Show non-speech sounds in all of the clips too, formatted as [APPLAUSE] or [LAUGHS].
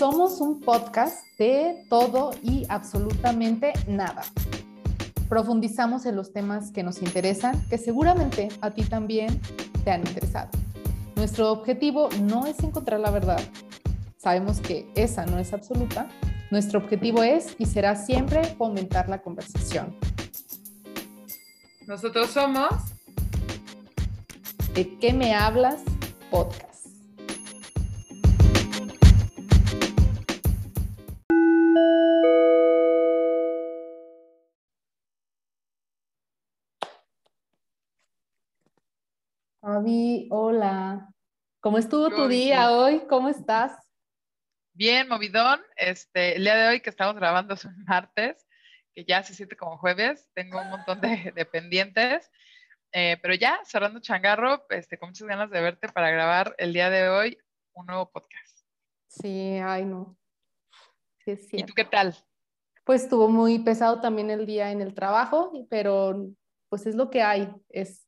Somos un podcast de todo y absolutamente nada. Profundizamos en los temas que nos interesan, que seguramente a ti también te han interesado. Nuestro objetivo no es encontrar la verdad. Sabemos que esa no es absoluta. Nuestro objetivo es y será siempre fomentar la conversación. Nosotros somos ¿De qué me hablas? Podcast. Avi, hola. ¿Cómo estuvo tu día hoy? ¿Cómo estás? Bien, movidón. Este, el día de hoy que estamos grabando es un [LAUGHS] martes, que ya se siente como jueves. Tengo un montón de, [LAUGHS] de pendientes. Eh, pero ya, cerrando changarro, este, con muchas ganas de verte para grabar el día de hoy un nuevo podcast. Sí, ay no. Sí, es ¿Y tú qué tal? Pues estuvo muy pesado también el día en el trabajo, pero pues es lo que hay, es,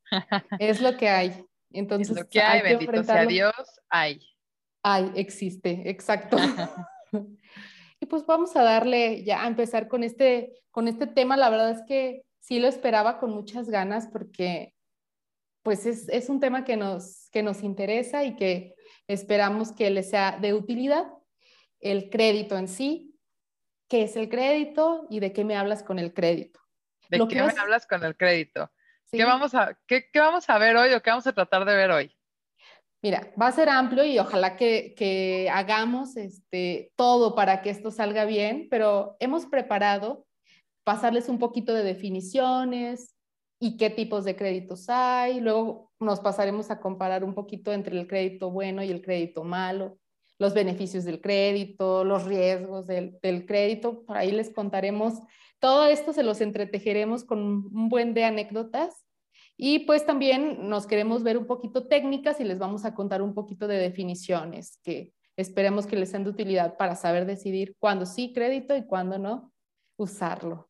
es lo que hay. Entonces, es lo que hay, bendito sea Dios, hay. Hay, existe, exacto. [LAUGHS] y pues vamos a darle ya a empezar con este, con este tema. La verdad es que sí lo esperaba con muchas ganas porque pues es, un tema que nos, que nos interesa y que esperamos que les sea de utilidad. El crédito en sí, qué es el crédito y de qué me hablas con el crédito. ¿De qué me hablas con el crédito? ¿Qué, vamos a, qué, vamos a ver hoy o qué vamos a tratar de ver hoy? Mira, va a ser amplio y ojalá que, que hagamos este, todo para que esto salga bien, pero hemos preparado pasarles un poquito de definiciones y qué tipos de créditos hay. Luego nos pasaremos a comparar un poquito entre el crédito bueno y el crédito malo, los beneficios del crédito, los riesgos del, crédito. Por ahí les contaremos. Todo esto se los entretejeremos con un buen de anécdotas. Y pues también nos queremos ver un poquito técnicas y les vamos a contar un poquito de definiciones que esperemos que les sean de utilidad para saber decidir cuándo sí crédito y cuándo no usarlo.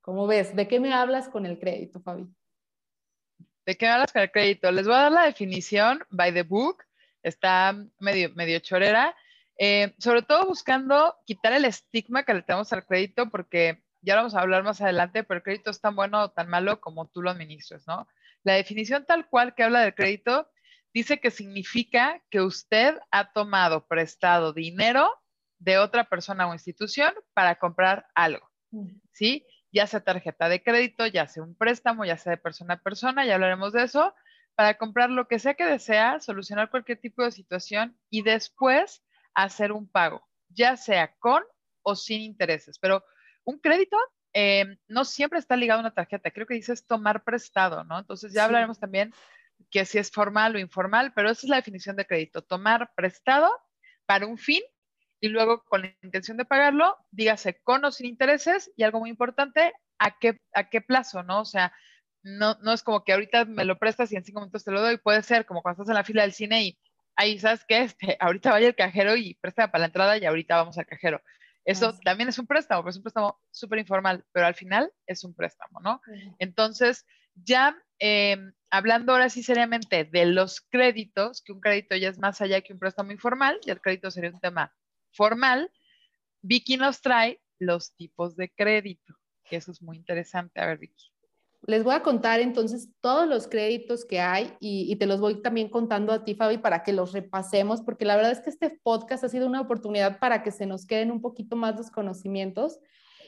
¿Cómo ves? ¿De qué me hablas con el crédito, Fabi? ¿De qué me hablas con el crédito? Les voy a dar la definición by the book. Está medio, medio chorera. Eh, sobre todo buscando quitar el estigma que le tenemos al crédito, porque ya lo vamos a hablar más adelante, pero el crédito es tan bueno o tan malo como tú lo administres, ¿no? La definición tal cual que habla del crédito dice que significa que usted ha tomado prestado dinero de otra persona o institución para comprar algo, ¿sí? ya sea tarjeta de crédito, ya sea un préstamo, ya sea de persona a persona, ya hablaremos de eso, para comprar lo que sea que desea, solucionar cualquier tipo de situación y después hacer un pago, ya sea con o sin intereses. Pero un crédito em, no siempre está ligado a una tarjeta, creo que dices tomar prestado, ¿no? Entonces ya hablaremos también que si es formal o informal, pero esa es la definición de crédito, tomar prestado para un fin y luego con la intención de pagarlo, dígase con o sin intereses y algo muy importante, ¿a qué, a qué plazo, no? O sea, no, no es como que ahorita me lo prestas y en cinco minutos te lo doy, puede ser como cuando estás en la fila del cine y ahí, ¿sabes qué? Este, ahorita vaya el cajero y préstame para la entrada y ahorita vamos al cajero. Eso también es un préstamo, pero es un préstamo súper informal, pero al final es un préstamo, ¿no? Entonces, ya em, hablando ahora sí seriamente de los créditos, que un crédito ya es más allá que un préstamo informal, y el crédito sería un tema formal, Vicky nos trae los tipos de crédito, que eso es muy interesante. A ver, Vicky. Les voy a contar entonces todos los créditos que hay y, te los voy también contando a ti, Fabi, para que los repasemos, porque la verdad es que este podcast ha sido una oportunidad para que se nos queden un poquito más los conocimientos.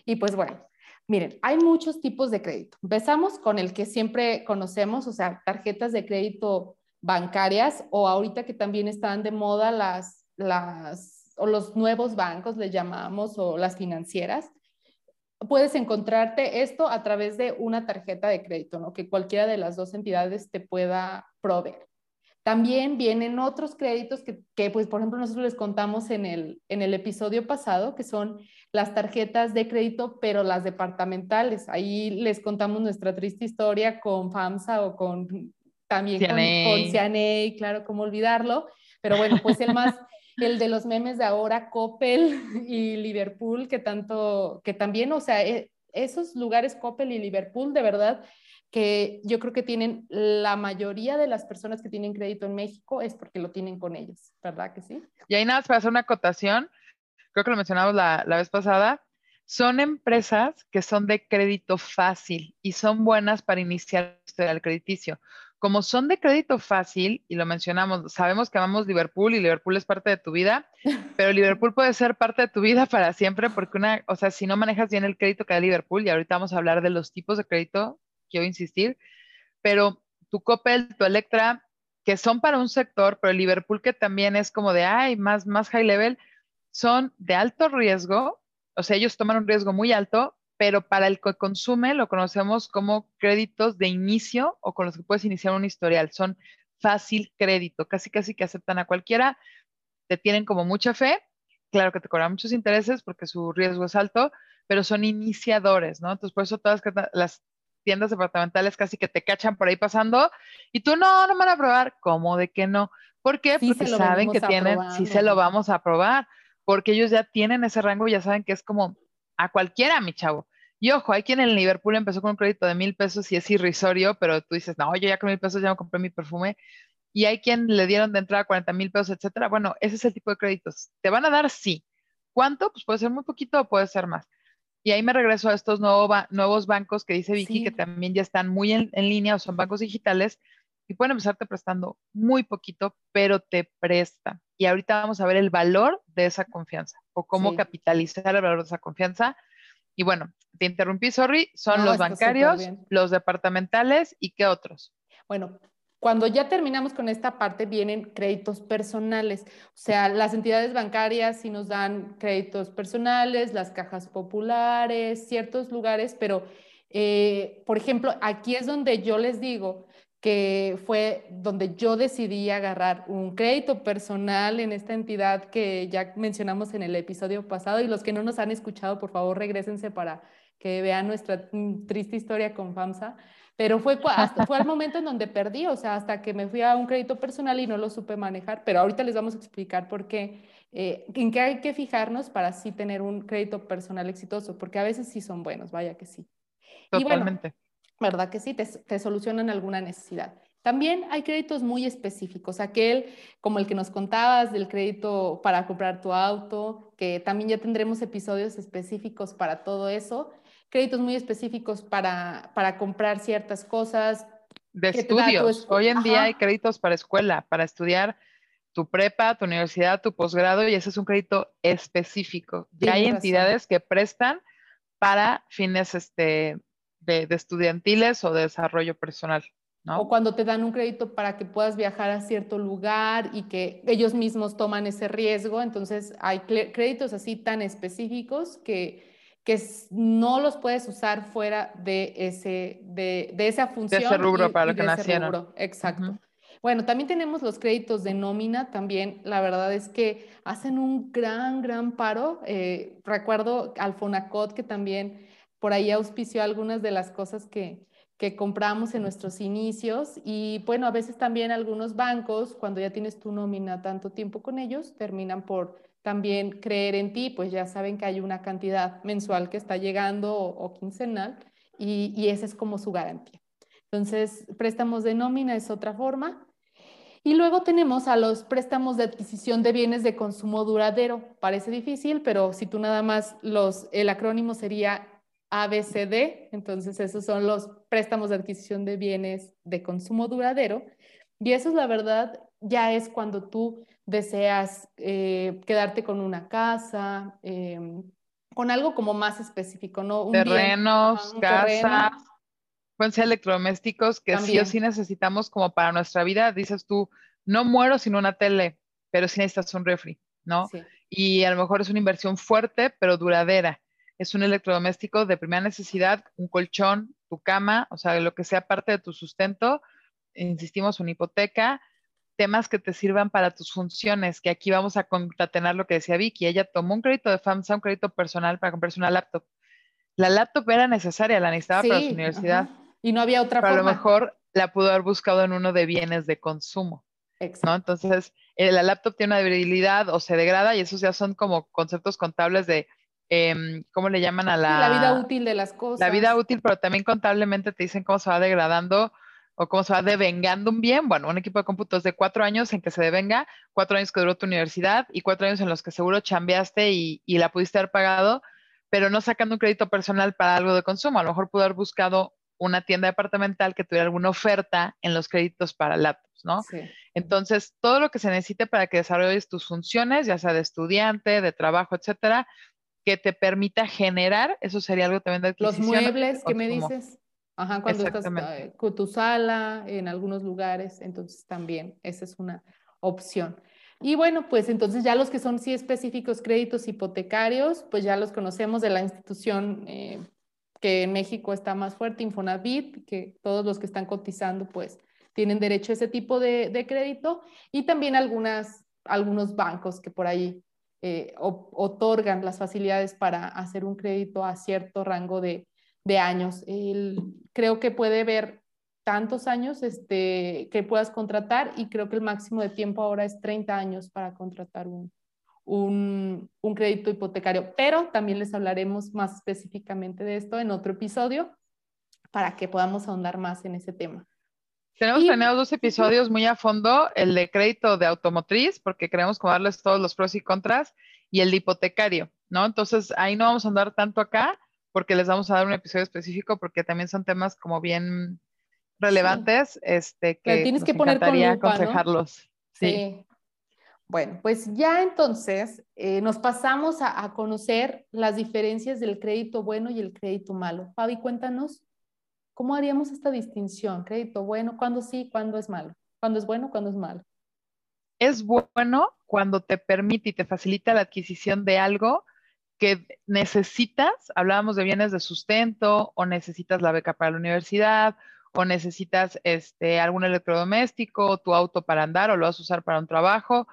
Y pues bueno, miren, hay muchos tipos de crédito. Empezamos con el que siempre conocemos, o sea, tarjetas de crédito bancarias o ahorita que también están de moda las, las o los nuevos bancos, le llamamos, o las financieras, puedes encontrarte esto a través de una tarjeta de crédito, ¿no? Que cualquiera de las dos entidades te pueda proveer. También vienen otros créditos que, pues, por ejemplo, nosotros les contamos en el, en el episodio pasado, que son las tarjetas de crédito, pero las departamentales. Ahí les contamos nuestra triste historia con FAMSA o con también con, con claro, cómo olvidarlo. Pero bueno, pues el más, [LAUGHS] el de los memes de ahora, Coppel [LAUGHS] y Liverpool, que tanto, que también, o sea, e, esos lugares, Coppel y Liverpool, de verdad, que yo creo que tienen la mayoría de las personas que tienen crédito en México es porque lo tienen con ellos, ¿verdad que sí? Y ahí nada para hacer una acotación, creo que lo mencionamos la, la vez pasada, son empresas que son de crédito fácil y son buenas para iniciar el crediticio. Como son de crédito fácil, y lo mencionamos, sabemos que amamos Liverpool y Liverpool es parte de tu vida, [LAUGHS] pero Liverpool puede ser parte de tu vida para siempre porque una, o sea, si no manejas bien el crédito que da Liverpool, y ahorita vamos a hablar de los tipos de crédito, quiero insistir, pero tu Coppel, tu Electra, que son para un sector, pero Liverpool que también es como de, ay, más, más high level, son de alto riesgo, o sea, ellos toman un riesgo muy alto, pero para el que consume lo conocemos como créditos de inicio o con los que puedes iniciar un historial. Son fácil crédito, casi casi que aceptan a cualquiera, te tienen como mucha fe, claro que te cobran muchos intereses porque su riesgo es alto, pero son iniciadores, ¿no? Entonces, por eso todas las tiendas departamentales casi que te cachan por ahí pasando y tú no, no me van a probar. ¿Cómo de que no? ¿Por qué? porque saben que tienen, sí se lo vamos a probar, porque ellos ya tienen ese rango ya saben que es como a cualquiera, mi chavo. Y ojo, hay quien en el Liverpool empezó con un crédito de mil pesos y es irrisorio, pero tú dices, no, yo ya con mil pesos ya me compré mi perfume. Y hay quien le dieron de entrada 40 mil pesos, etcétera. Bueno, ese es el tipo de créditos. ¿Te van a dar? Sí. ¿Cuánto? Pues puede ser muy poquito o puede ser más. Y ahí me regreso a estos nuevos bancos que dice Vicky, que también ya están muy en, en, línea o son bancos digitales y pueden empezarte prestando muy poquito, pero te prestan. Y ahorita vamos a ver el valor de esa confianza o cómo capitalizar el valor de esa confianza. Y bueno, te interrumpí, sorry, son los bancarios, los departamentales y qué otros. Bueno, cuando ya terminamos con esta parte, vienen créditos personales. O sea, las entidades bancarias sí nos dan créditos personales, las cajas populares, ciertos lugares, pero, eh, por ejemplo, aquí es donde yo les digo que fue donde yo decidí agarrar un crédito personal en esta entidad que ya mencionamos en el episodio pasado y los que no nos han escuchado, por favor, regresense para que vean nuestra mm, triste historia con FAMSA. Pero fue, hasta, fue el [LAUGHS] momento en donde perdí, o sea, hasta que me fui a un crédito personal y no lo supe manejar, pero ahorita les vamos a explicar por qué, eh, en qué hay que fijarnos para sí tener un crédito personal exitoso, porque a veces sí son buenos, vaya que sí. Totalmente. ¿Verdad que sí? Te, solucionan alguna necesidad. También hay créditos muy específicos, aquel como el que nos contabas del crédito para comprar tu auto, que también ya tendremos episodios específicos para todo eso, créditos muy específicos para, para comprar ciertas cosas. De estudios. Hoy en día hay créditos para escuela, para estudiar tu prepa, tu universidad, tu posgrado, y ese es un crédito específico. Ya hay entidades que prestan para fines este, de, estudiantiles o de desarrollo personal. ¿no? O cuando te dan un crédito para que puedas viajar a cierto lugar y que ellos mismos toman ese riesgo. Entonces, hay créditos así tan específicos que, que no los puedes usar fuera de, ese, de, de esa función. De ese rubro para lo que nacieron. Exacto. Bueno, también tenemos los créditos de nómina, también la verdad es que hacen un gran, gran paro. Eh, recuerdo al Fonacot que también por ahí auspició algunas de las cosas que, que compramos en nuestros inicios y bueno, a veces también algunos bancos, cuando ya tienes tu nómina tanto tiempo con ellos, terminan por también creer en ti, pues ya saben que hay una cantidad mensual que está llegando o, quincenal y, y esa es como su garantía. Entonces, préstamos de nómina es otra forma. Y luego tenemos a los préstamos de adquisición de bienes de consumo duradero. Parece difícil, pero si tú nada más los, el acrónimo sería ABCD, entonces esos son los préstamos de adquisición de bienes de consumo duradero. Y eso es la verdad, ya es cuando tú deseas eh, quedarte con una casa, em, con algo como más específico, ¿no? Un Terrenos, casas, pueden ser electrodomésticos que sí o sí necesitamos como para nuestra vida. Dices tú, no muero sin una tele, pero sí necesitas un refri, ¿no? Y a lo mejor es una inversión fuerte, pero duradera es un electrodoméstico de primera necesidad, un colchón, tu cama, o sea, lo que sea parte de tu sustento, insistimos, una hipoteca, temas que te sirvan para tus funciones, que aquí vamos a concatenar lo que decía Vicky, ella tomó un crédito de FAMSA, un crédito personal para comprarse una laptop. La laptop era necesaria, la necesitaba para su universidad. Y no había otra pero a lo mejor la pudo haber buscado en uno de bienes de consumo. Exacto. ¿no? Entonces, eh, la laptop tiene una debilidad o se degrada y esos ya son como conceptos contables de Em, ¿cómo le llaman a la... la vida útil de las cosas. La vida útil, pero también contablemente te dicen cómo se va degradando o cómo se va devengando un bien. Bueno, un equipo de cómputos de cuatro años en que se devenga, cuatro años que duró tu universidad y cuatro años en los que seguro chambeaste y, y la pudiste haber pagado, pero no sacando un crédito personal para algo de consumo. A lo mejor pudo haber buscado una tienda departamental que tuviera alguna oferta en los créditos para laptops, ¿no? Sí. Entonces, todo lo que se necesite para que desarrolles tus funciones, ya sea de estudiante, de trabajo, etcétera, que te permita generar, eso sería algo también de adquisición. Los muebles que me dices. Ajá, cuando estás eh, con tu sala, en algunos lugares, entonces también esa es una opción. Y bueno, pues entonces ya los que son sí específicos créditos hipotecarios, pues ya los conocemos de la institución eh, que en México está más fuerte, Infonavit, que todos los que están cotizando pues tienen derecho a ese tipo de, de crédito y también algunas, algunos bancos que por ahí eh, otorgan las facilidades para hacer un crédito a cierto rango de, de años. creo que puede haber tantos años este, que puedas contratar y creo que el máximo de tiempo ahora es 30 años para contratar un, un, un, crédito hipotecario, pero también les hablaremos más específicamente de esto en otro episodio para que podamos ahondar más en ese tema. Tenemos y, dos episodios muy a fondo, el de crédito de automotriz, porque queremos darles todos los pros y contras, y el de hipotecario, ¿no? Entonces, ahí no vamos a andar tanto acá, porque les vamos a dar un episodio específico, porque también son temas como bien relevantes, este, que tienes nos que poner encantaría aconsejarlos. Sí. Bueno, pues ya entonces eh, nos pasamos a, a conocer las diferencias del crédito bueno y el crédito malo. Fabi, cuéntanos. ¿Cómo haríamos esta distinción? Crédito bueno, cuándo sí, cuándo es malo. ¿Cuándo es bueno, cuándo es malo? Es bueno cuando te permite y te facilita la adquisición de algo que necesitas, hablábamos de bienes de sustento o necesitas la beca para la universidad o necesitas este, algún electrodoméstico o tu auto para andar o lo vas a usar para un trabajo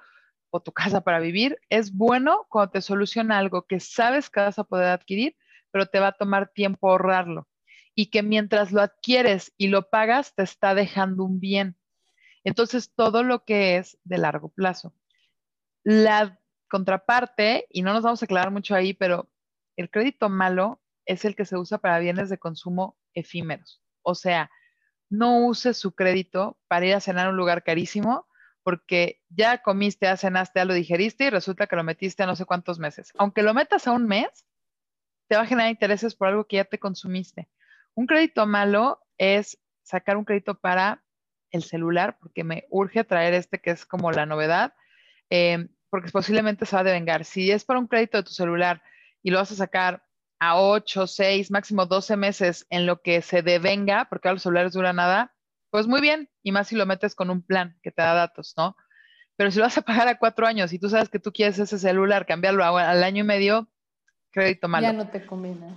o tu [LAUGHS] casa para vivir. Es bueno cuando te soluciona algo que sabes que vas a poder adquirir, pero te va a tomar tiempo ahorrarlo y que mientras lo adquieres y lo pagas te está dejando un bien. Entonces, todo lo que es de largo plazo. La contraparte, y no nos vamos a aclarar mucho ahí, pero el crédito malo es el que se usa para bienes de consumo efímeros. O sea, no use su crédito para ir a cenar a un lugar carísimo porque ya comiste, ya cenaste, ya lo digeriste y resulta que lo metiste a no sé cuántos meses. Aunque lo metas a un mes, te va a generar intereses por algo que ya te consumiste. Un crédito malo es sacar un crédito para el celular, porque me urge traer este que es como la novedad, eh, porque posiblemente se va a devengar. Si es para un crédito de tu celular y lo vas a sacar a 8, 6, máximo 12 meses en lo que se devenga, porque a los celulares dura nada, pues muy bien, y más si lo metes con un plan que te da datos, ¿no? Pero si lo vas a pagar a cuatro años y tú sabes que tú quieres ese celular, cambiarlo al año y medio, crédito malo. Ya no te conviene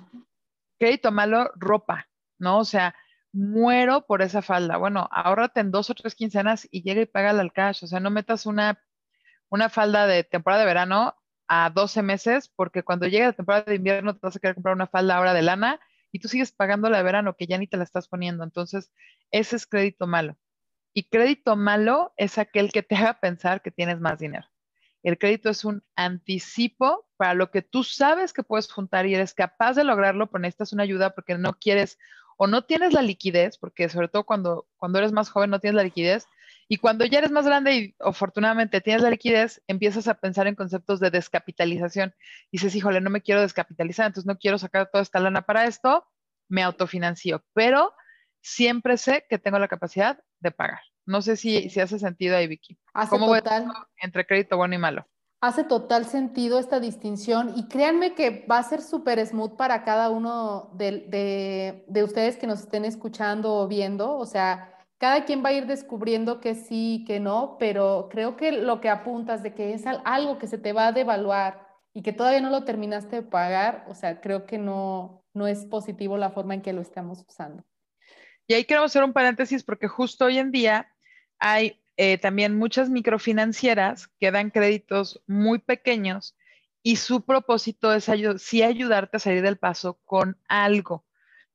crédito malo, ropa, ¿no? O sea, muero por esa falda. Bueno, ahórrate en dos o tres quincenas y llega y paga al cash. O sea, no metas una, una falda de temporada de verano a 12 meses, porque cuando llegue la temporada de invierno te vas a querer comprar una falda ahora de lana y tú sigues pagando la de verano que ya ni te la estás poniendo. Entonces, ese es crédito malo. Y crédito malo es aquel que te haga pensar que tienes más dinero. El crédito es un anticipo para lo que tú sabes que puedes juntar y eres capaz de lograrlo, pero necesitas una ayuda porque no quieres o no tienes la liquidez, porque sobre todo cuando, cuando eres más joven no tienes la liquidez, y cuando ya eres más grande y afortunadamente tienes la liquidez, empiezas a pensar en conceptos de descapitalización. Y dices, híjole, no me quiero descapitalizar, entonces no quiero sacar toda esta lana para esto, me autofinancio, pero siempre sé que tengo la capacidad de pagar. No sé si, si hace sentido ahí, Vicky. Hace ¿Cómo total. entre crédito bueno y malo? Hace total sentido esta distinción y créanme que va a ser súper smooth para cada uno de, de, ustedes que nos estén escuchando o viendo. O sea, cada quien va a ir descubriendo que sí, que no, pero creo que lo que apuntas de que es algo que se te va a devaluar y que todavía no lo terminaste de pagar, o sea, creo que no, no es positivo la forma en que lo estamos usando. Y ahí queremos hacer un paréntesis porque justo hoy en día hay eh, también muchas microfinancieras que dan créditos muy pequeños y su propósito es sí ayudarte a salir del paso con algo,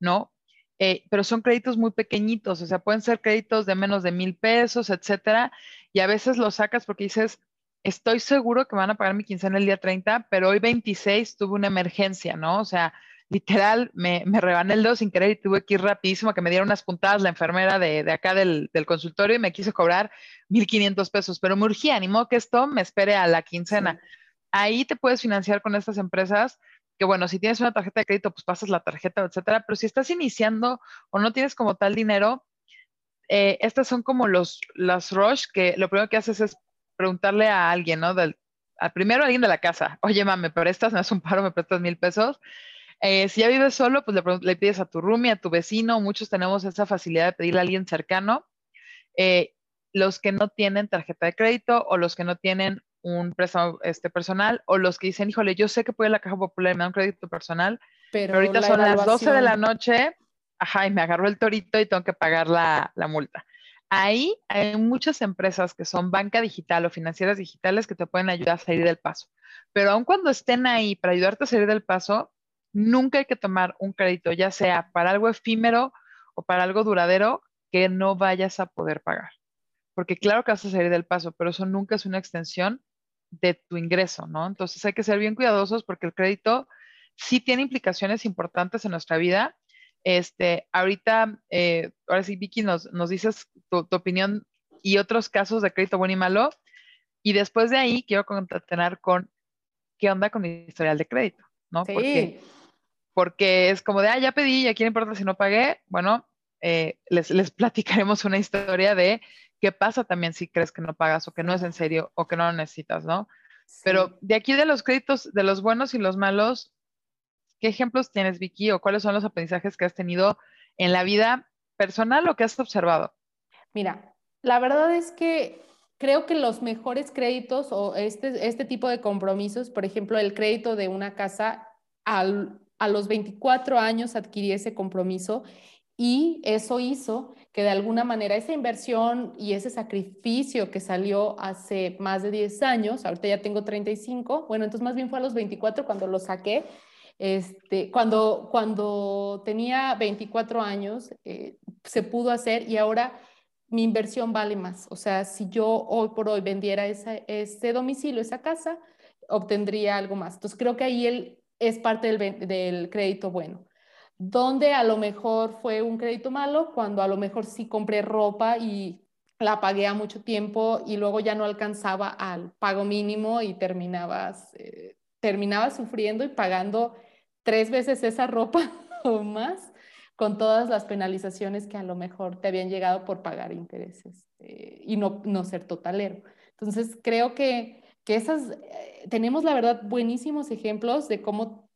¿no? Eh, pero son créditos muy pequeñitos, o sea, pueden ser créditos de menos de mil pesos, etcétera, y a veces los sacas porque dices, estoy seguro que van a pagar mi quincena el día 30, pero hoy 26 tuve una emergencia, ¿no? O sea, literal, me, me rebané el dedo sin querer y tuve que ir rapidísimo a que me diera unas puntadas la enfermera de, de acá del, del, consultorio y me quiso cobrar 1.500 pesos, pero me urgía, animó que esto me espere a la quincena. Ahí te puedes financiar con estas empresas que bueno, si tienes una tarjeta de crédito, pues pasas la tarjeta, etcétera, pero si estás iniciando o no tienes como tal dinero, eh, estas son como los, las rush que lo primero que haces es preguntarle a alguien, ¿no? Del, al primero a alguien de la casa, oye, mami, ¿me prestas? ¿Me das un paro? ¿Me prestas mil pesos? Eh, si ya vives solo, pues le, le, pides a tu roomie, a tu vecino, muchos tenemos esa facilidad de pedirle a alguien cercano. Eh, los que no tienen tarjeta de crédito o los que no tienen un préstamo este, personal o los que dicen, híjole, yo sé que puede la caja popular me da un crédito personal, pero, ahorita son las 12 de la noche, ajá, y me agarró el torito y tengo que pagar la, la multa. Ahí hay muchas empresas que son banca digital o financieras digitales que te pueden ayudar a salir del paso. Pero aun cuando estén ahí para ayudarte a salir del paso, nunca hay que tomar un crédito, ya sea para algo efímero o para algo duradero que no vayas a poder pagar. Porque claro que vas a salir del paso, pero eso nunca es una extensión de tu ingreso, ¿no? Entonces hay que ser bien cuidadosos porque el crédito sí tiene implicaciones importantes en nuestra vida. Este, ahorita, eh, ahora sí, Vicky, nos, nos dices tu, opinión y otros casos de crédito bueno y malo. Y después de ahí quiero contatenar con qué onda con mi historial de crédito, ¿no? Sí. Porque, porque es como de, ah, ya pedí, ¿a quién importa si no pagué? Bueno, eh, les, les platicaremos una historia de ¿Qué pasa también si crees que no pagas o que no es en serio o que no lo necesitas, no? Sí. Pero de aquí de los créditos, de los buenos y los malos, ¿qué ejemplos tienes, Vicky, o cuáles son los aprendizajes que has tenido en la vida personal o que has observado? Mira, la verdad es que creo que los mejores créditos o este, este tipo de compromisos, por ejemplo, el crédito de una casa, al, a los 24 años adquirí ese compromiso y eso hizo que de alguna manera esa inversión y ese sacrificio que salió hace más de 10 años, ahorita ya tengo 35, bueno, entonces más bien fue a los 24 cuando lo saqué, este, cuando, cuando tenía 24 años eh, se pudo hacer y ahora mi inversión vale más. O sea, si yo hoy por hoy vendiera esa, ese domicilio, esa casa, obtendría algo más. Entonces creo que ahí él es parte del, crédito bueno donde a lo mejor fue un crédito malo, cuando a lo mejor sí compré ropa y la pagué a mucho tiempo y luego ya no alcanzaba al pago mínimo y terminabas, eh, terminabas sufriendo y pagando tres veces esa ropa [LAUGHS] o más con todas las penalizaciones que a lo mejor te habían llegado por pagar intereses eh, y no, no ser totalero. Entonces, creo que, que esas, eh, tenemos la verdad buenísimos ejemplos de cómo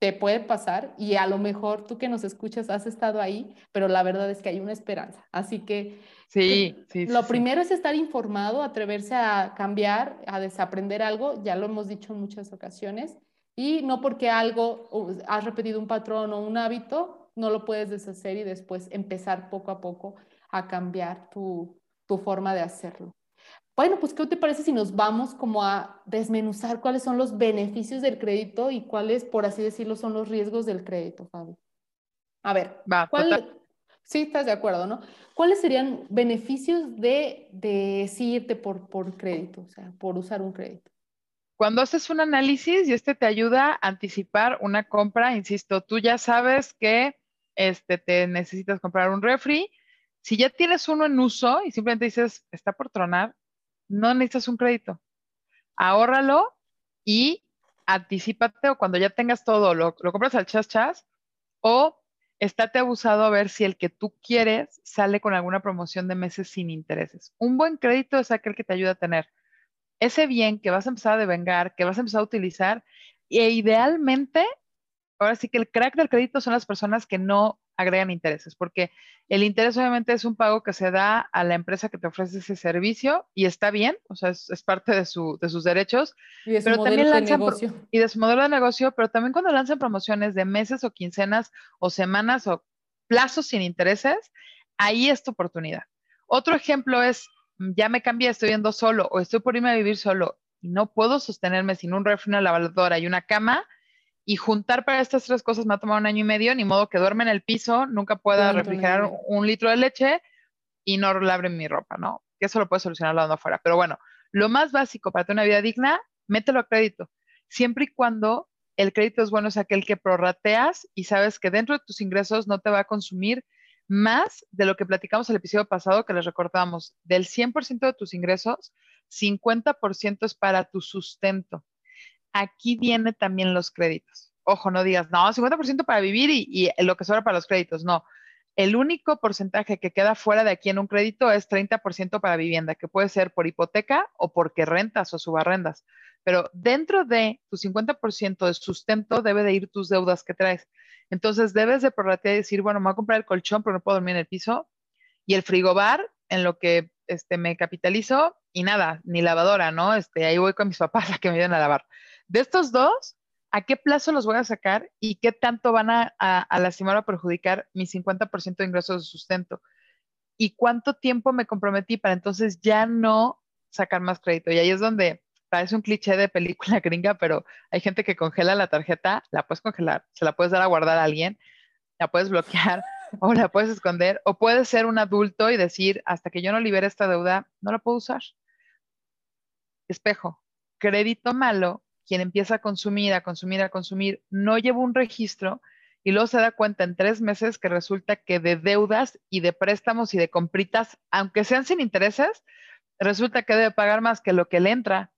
te puede pasar y a lo mejor tú que nos escuchas has estado ahí, pero la verdad es que hay una esperanza. Así que sí, sí lo sí, primero es estar informado, atreverse a cambiar, a desaprender algo, ya lo hemos dicho en muchas ocasiones, y no porque algo has repetido un patrón o un hábito, no lo puedes deshacer y después empezar poco a poco a cambiar tu, tu forma de hacerlo. Bueno, pues ¿qué te parece si nos vamos como a desmenuzar cuáles son los beneficios del crédito y cuáles, por así decirlo, son los riesgos del crédito, Fabi? A ver, Va, ¿cuál... Sí, estás de acuerdo, ¿no? ¿Cuáles serían beneficios de, de sí irte por, por crédito, o sea, por usar un crédito? Cuando haces un análisis y este te ayuda a anticipar una compra, insisto, tú ya sabes que este, te necesitas comprar un refri. Si ya tienes uno en uso y simplemente dices, está por tronar, no necesitas un crédito. Ahórralo y anticipate o cuando ya tengas todo, lo, lo compras al chas chas o estate abusado a ver si el que tú quieres sale con alguna promoción de meses sin intereses. Un buen crédito es aquel que te ayuda a tener ese bien que vas a empezar a devengar, que vas a empezar a utilizar e idealmente, ahora sí que el crack del crédito son las personas que no agregan intereses, porque el interés obviamente es un pago que se da a la empresa que te ofrece ese servicio y está bien, o sea, es, es parte de, su, de, sus derechos, y de su pero modelo también de lanzan pro- negocio. y de su modelo de negocio, pero también cuando lanzan promociones de meses o quincenas o semanas o plazos sin intereses, ahí es tu oportunidad. Otro ejemplo es, ya me cambié, estoy viendo solo o estoy por irme a vivir solo y no puedo sostenerme sin un refri, una lavadora y una cama, y juntar para estas tres cosas me ha tomado un año y medio, ni modo que duerme en el piso, nunca pueda refrigerar un litro de leche y no lave mi ropa, ¿no? Que eso lo puedes solucionar lavando afuera. Pero bueno, lo más básico para tener una vida digna, mételo a crédito, siempre y cuando el crédito es bueno es aquel que prorrateas y sabes que dentro de tus ingresos no te va a consumir más de lo que platicamos el episodio pasado que les recordamos. Del 100% de tus ingresos, 50% es para tu sustento. Aquí vienen también los créditos. Ojo, no digas, no, 50% para vivir y, lo que sobra para los créditos. No, el único porcentaje que queda fuera de aquí en un crédito es 30% para vivienda, que puede ser por hipoteca o porque rentas o subarrendas. Pero dentro de tu 50% de sustento debe de ir tus deudas que traes. Entonces debes de prorratear y decir, bueno, me voy a comprar el colchón pero no puedo dormir en el piso y el frigobar en lo que este, me capitalizo y nada, ni lavadora, ¿no? Este, ahí voy con mis papás [LAUGHS] a que me ayuden a lavar. De estos dos, ¿a qué plazo los voy a sacar y qué tanto van a, lastimar o perjudicar mi 50% de ingresos de sustento? ¿Y cuánto tiempo me comprometí para entonces ya no sacar más crédito? Y ahí es donde parece un cliché de película [LAUGHS] gringa, pero hay gente que congela la tarjeta, la puedes congelar, se la puedes dar a guardar a alguien, la puedes bloquear [LAUGHS] o la puedes esconder, o puedes ser un adulto y decir, hasta que yo no libere esta deuda, no la puedo usar. Espejo, crédito malo quien empieza a consumir, a consumir, a consumir, no lleva un registro y luego se da cuenta en tres meses que resulta que de deudas y de préstamos y de compritas, aunque sean sin intereses, resulta que debe pagar más que lo que le entra.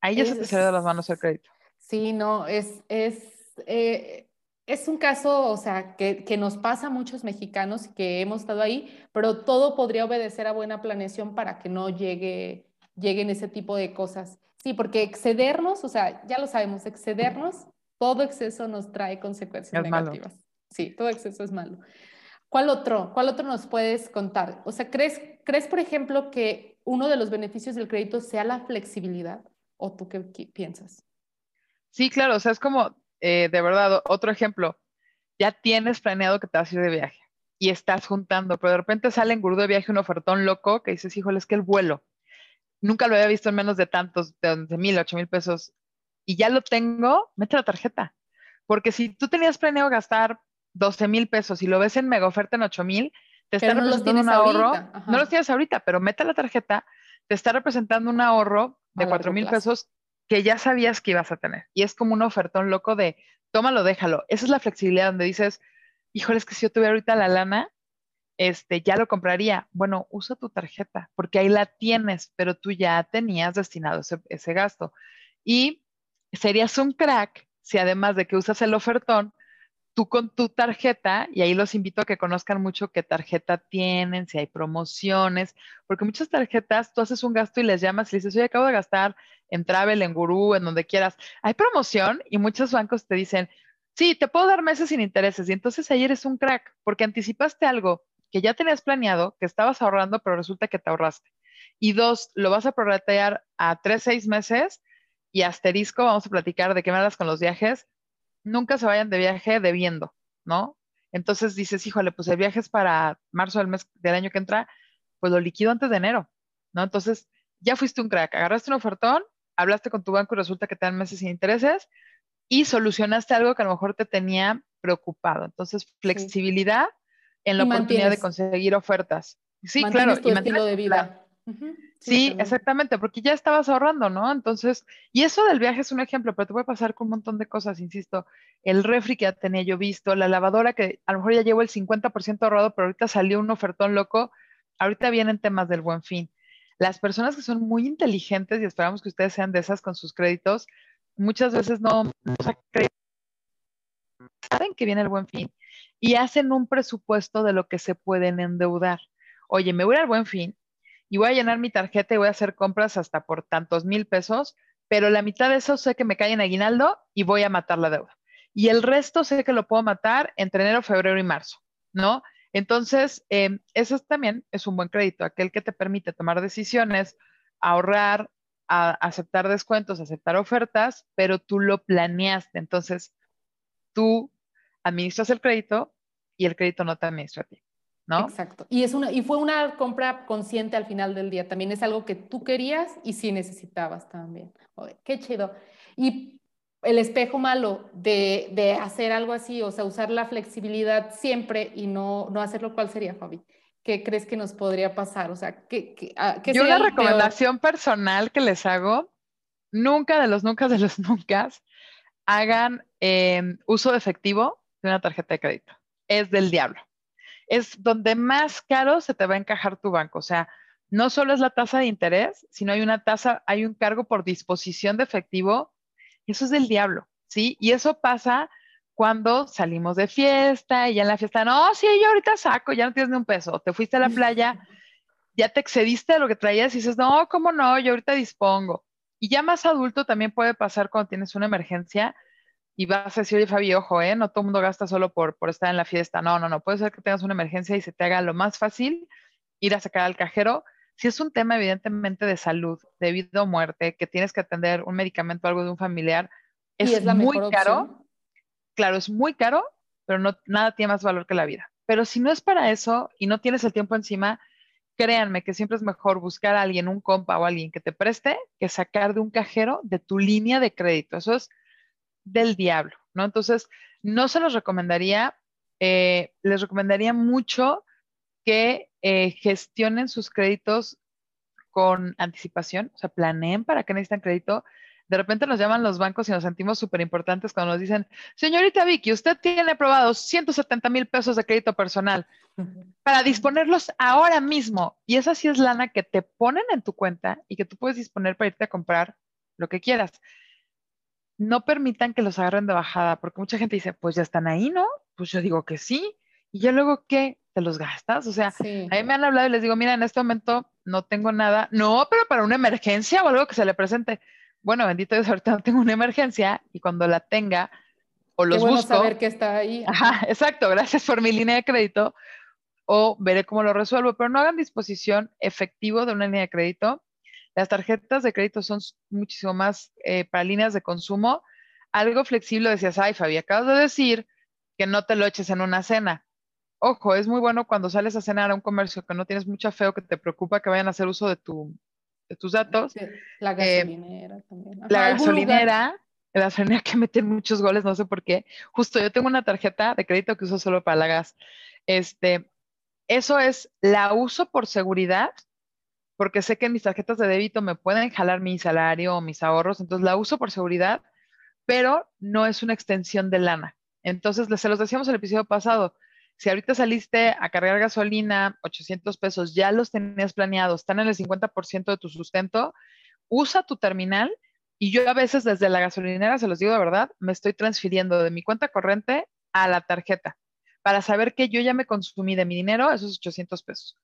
Ahí ya se te sale de las manos el crédito. Sí, no, es, es, eh, es un caso, o sea, que, que, nos pasa a muchos mexicanos que hemos estado ahí, pero todo podría obedecer a buena planeación para que no llegue, lleguen ese tipo de cosas. Sí, porque excedernos, o sea, ya lo sabemos, excedernos, todo exceso nos trae consecuencias negativas. Sí, todo exceso es malo. ¿Cuál otro? ¿Cuál otro nos puedes contar? O sea, ¿crees, ¿crees, por ejemplo, que uno de los beneficios del crédito sea la flexibilidad? ¿O tú qué, piensas? Sí, claro, o sea, es como, eh, de verdad, otro ejemplo, ya tienes planeado que te vas a ir de viaje y estás juntando, pero de repente sale en gurú de viaje un ofertón loco que dices, híjole, es que el vuelo nunca lo había visto en menos de tantos, de mil, ocho mil pesos, y ya lo tengo, mete la tarjeta. Porque si tú tenías planeado gastar 12 mil pesos y lo ves en mega oferta en 8 mil, te está representando un ahorro. No los tienes ahorita, pero mete la tarjeta, te está representando un ahorro de 4 mil pesos que ya sabías que ibas a tener. Y es como un ofertón loco de tómalo, déjalo. Esa es la flexibilidad donde dices, híjole, es que si yo tuviera ahorita la lana, este, ya lo compraría. Bueno, usa tu tarjeta porque ahí la tienes, pero tú ya tenías destinado ese, gasto. Y serías un crack si además de que usas el ofertón, tú con tu tarjeta, y ahí los invito a que conozcan mucho qué tarjeta tienen, si hay promociones, porque muchas tarjetas tú haces un gasto y les llamas y dices, oye, acabo de gastar en Travel, en Guru, en donde quieras. Hay promoción y muchos bancos te dicen, sí, te puedo dar meses sin intereses. Y entonces ahí eres un crack porque anticipaste algo que ya tenías planeado, que estabas ahorrando, pero resulta que te ahorraste. Y dos, lo vas a prorratear a tres, seis meses y asterisco, vamos a platicar de qué maneras con los viajes. Nunca se vayan de viaje debiendo, ¿no? Entonces dices, híjole, pues el viaje es para marzo del mes del año que entra, pues lo liquido antes de enero, ¿no? Entonces ya fuiste un crack, agarraste un ofertón, hablaste con tu banco y resulta que te dan meses sin intereses y solucionaste algo que a lo mejor te tenía preocupado. Entonces, flexibilidad en la oportunidad de conseguir ofertas. Sí, claro. Tu y estilo de vida. Sí, exactamente, porque ya estabas ahorrando, ¿no? Entonces, y eso del viaje es un ejemplo, pero te puede pasar con un montón de cosas, insisto. El refri que ya tenía yo visto, la lavadora que a lo mejor ya llevo el 50% ahorrado, pero ahorita salió un ofertón loco. Ahorita vienen temas del buen fin. Las personas que son muy inteligentes, y esperamos que ustedes sean de esas con sus créditos, muchas veces no, no saben que viene el buen fin y hacen un presupuesto de lo que se pueden endeudar. Oye, me voy al buen fin y voy a llenar mi tarjeta y voy a hacer compras hasta por tantos mil pesos, pero la mitad de eso sé que me cae en aguinaldo y voy a matar la deuda. Y el resto sé que lo puedo matar entre enero, febrero y marzo, ¿no? Entonces, eso también es un buen crédito, aquel que te permite tomar decisiones, ahorrar, aceptar descuentos, aceptar ofertas, pero tú lo planeaste. Entonces, tú administras el crédito y el crédito no te administra a ti, ¿no? Exacto. Y, es una, y fue una compra consciente al final del día. También es algo que tú querías y sí necesitabas también. qué chido. Y el espejo malo de, de, hacer algo así, o sea, usar la flexibilidad siempre y no, no hacerlo, ¿cuál sería, Fabi? ¿Qué crees que nos podría pasar? O sea, ¿qué, qué, ah, Yo una recomendación personal que les hago, nunca de los nunca de los [LAUGHS] nunca, hagan em, uso de efectivo de una tarjeta de crédito. Es del diablo. Es donde más caro se te va a encajar tu banco. O sea, no solo es la tasa de interés, sino hay una tasa, hay un cargo por disposición de efectivo. Eso es del diablo, ¿sí? Y eso pasa cuando salimos de fiesta y ya en la fiesta, no, sí, yo ahorita saco, ya no tienes ni un peso. Te fuiste a la playa, ya te excediste de lo que traías y dices, no, ¿cómo no? Yo ahorita dispongo. Y ya más adulto también puede pasar cuando tienes una emergencia y vas a decir, oye, Fabi, ojo, ¿eh? No todo el mundo gasta solo por, por estar en la fiesta. No, no, no. Puede ser que tengas una emergencia y se te haga lo más fácil ir a sacar al cajero si es un tema evidentemente de salud, de vida o muerte, que tienes que atender un medicamento o algo de un familiar, es, muy caro. Claro, es muy caro, pero no, nada tiene más valor que la vida. Pero si no es para eso y no tienes el tiempo encima, créanme que siempre es mejor buscar a alguien, un compa o alguien que te preste, que sacar de un cajero de tu línea de crédito. Eso es del diablo, ¿no? Entonces, no se los recomendaría, eh, les recomendaría mucho que eh, gestionen sus créditos con anticipación, o sea, planeen para qué necesitan crédito. De repente nos llaman los bancos y nos sentimos súper importantes cuando nos dicen, señorita Vicky, usted tiene aprobado 170 mil pesos de crédito personal [LAUGHS] para disponerlos ahora mismo. Y esa sí es lana que te ponen en tu cuenta y que tú puedes disponer para irte a comprar lo que quieras. No permitan que los agarren de bajada, porque mucha gente dice, pues ya están ahí, ¿no? Pues yo digo que sí. Y yo luego, ¿qué? los gastas. O sea, a mí me han hablado y les digo, mira, en este momento no tengo nada. No, pero para una emergencia o algo que se le presente. Bueno, bendito Dios, ahorita no tengo una emergencia y cuando la tenga o los Qué bueno busco. saber que está ahí. [LAUGHS] Ajá, exacto, gracias por mi línea de crédito o veré cómo lo resuelvo, pero no hagan disposición efectivo de una línea de crédito. Las tarjetas de crédito son muchísimo más eh, para líneas de consumo. Algo flexible, decías, ay, Fabi, acabas de decir que no te lo eches en una cena ojo, es muy bueno cuando sales a cenar a un comercio que no tienes mucha fe o que te preocupa que vayan a hacer uso de, tu, tus datos. la eh, gasolinera también. la gasolinera, la gasolinera que meten muchos goles, no sé por qué. Justo yo tengo una tarjeta de crédito que uso solo para la gas. Este, eso es, la uso por seguridad, porque sé que en mis tarjetas de débito me pueden jalar mi salario o mis ahorros, entonces la uso por seguridad, pero no es una extensión de lana. Entonces, se los decíamos en el episodio pasado, si ahorita saliste a cargar gasolina, 800 pesos, ya los tenías planeados, están en el 50% de tu sustento, usa tu terminal y yo a veces desde la gasolinera, se los digo de verdad, me estoy transfiriendo de mi cuenta corriente a la tarjeta para saber que yo ya me consumí de mi dinero esos 800 pesos.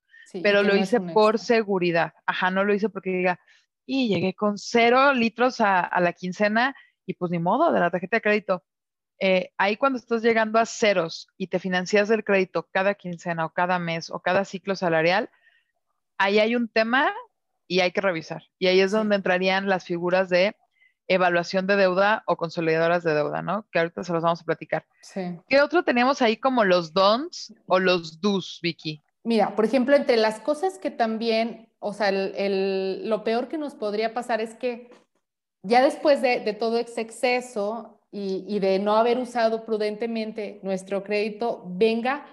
Pero lo hice por seguridad. Ajá, no lo hice porque diga, y llegué con cero litros a, a la quincena y pues ni modo, de la tarjeta de crédito eh, ahí cuando estás llegando a ceros y te financias del crédito cada quincena o cada mes o cada ciclo salarial, ahí hay un tema y hay que revisar. Y ahí es donde entrarían las figuras de evaluación de deuda o consolidadoras de deuda, ¿no? Que ahorita se los vamos a platicar. Sí. ¿Qué otro teníamos ahí como los dons o los dos, Vicky? Mira, por ejemplo, entre las cosas que también, o sea, lo peor que nos podría pasar es que ya después de, de todo ese exceso, y, de no haber usado prudentemente nuestro crédito, venga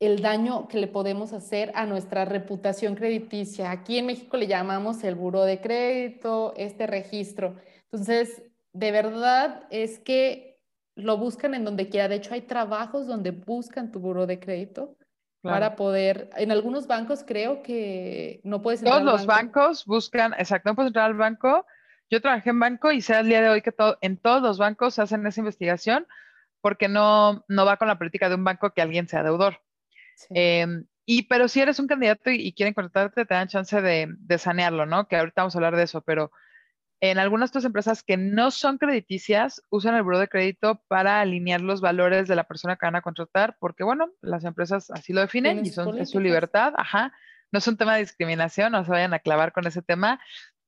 el daño que le podemos hacer a nuestra reputación crediticia. Aquí en México le llamamos el buro de crédito, este registro. Entonces, de verdad es que lo buscan en donde quiera. De hecho, hay trabajos donde buscan tu buro de crédito para poder, en algunos bancos creo que no puedes entrar. Todos los bancos buscan, exacto, no puedes entrar al banco yo trabajé en banco y sé al día de hoy que todo, en todos los bancos hacen esa investigación porque no, no va con la política de un banco que alguien sea deudor. Em, y pero si eres un candidato y, quieren contratarte, te dan chance de, de, sanearlo, ¿no? Que ahorita vamos a hablar de eso, pero en algunas de estas empresas que no son crediticias usan el buro de crédito para alinear los valores de la persona que van a contratar, porque bueno, las empresas así lo definen y son, es su libertad, ajá. No es un tema de discriminación, no se vayan a clavar con ese tema,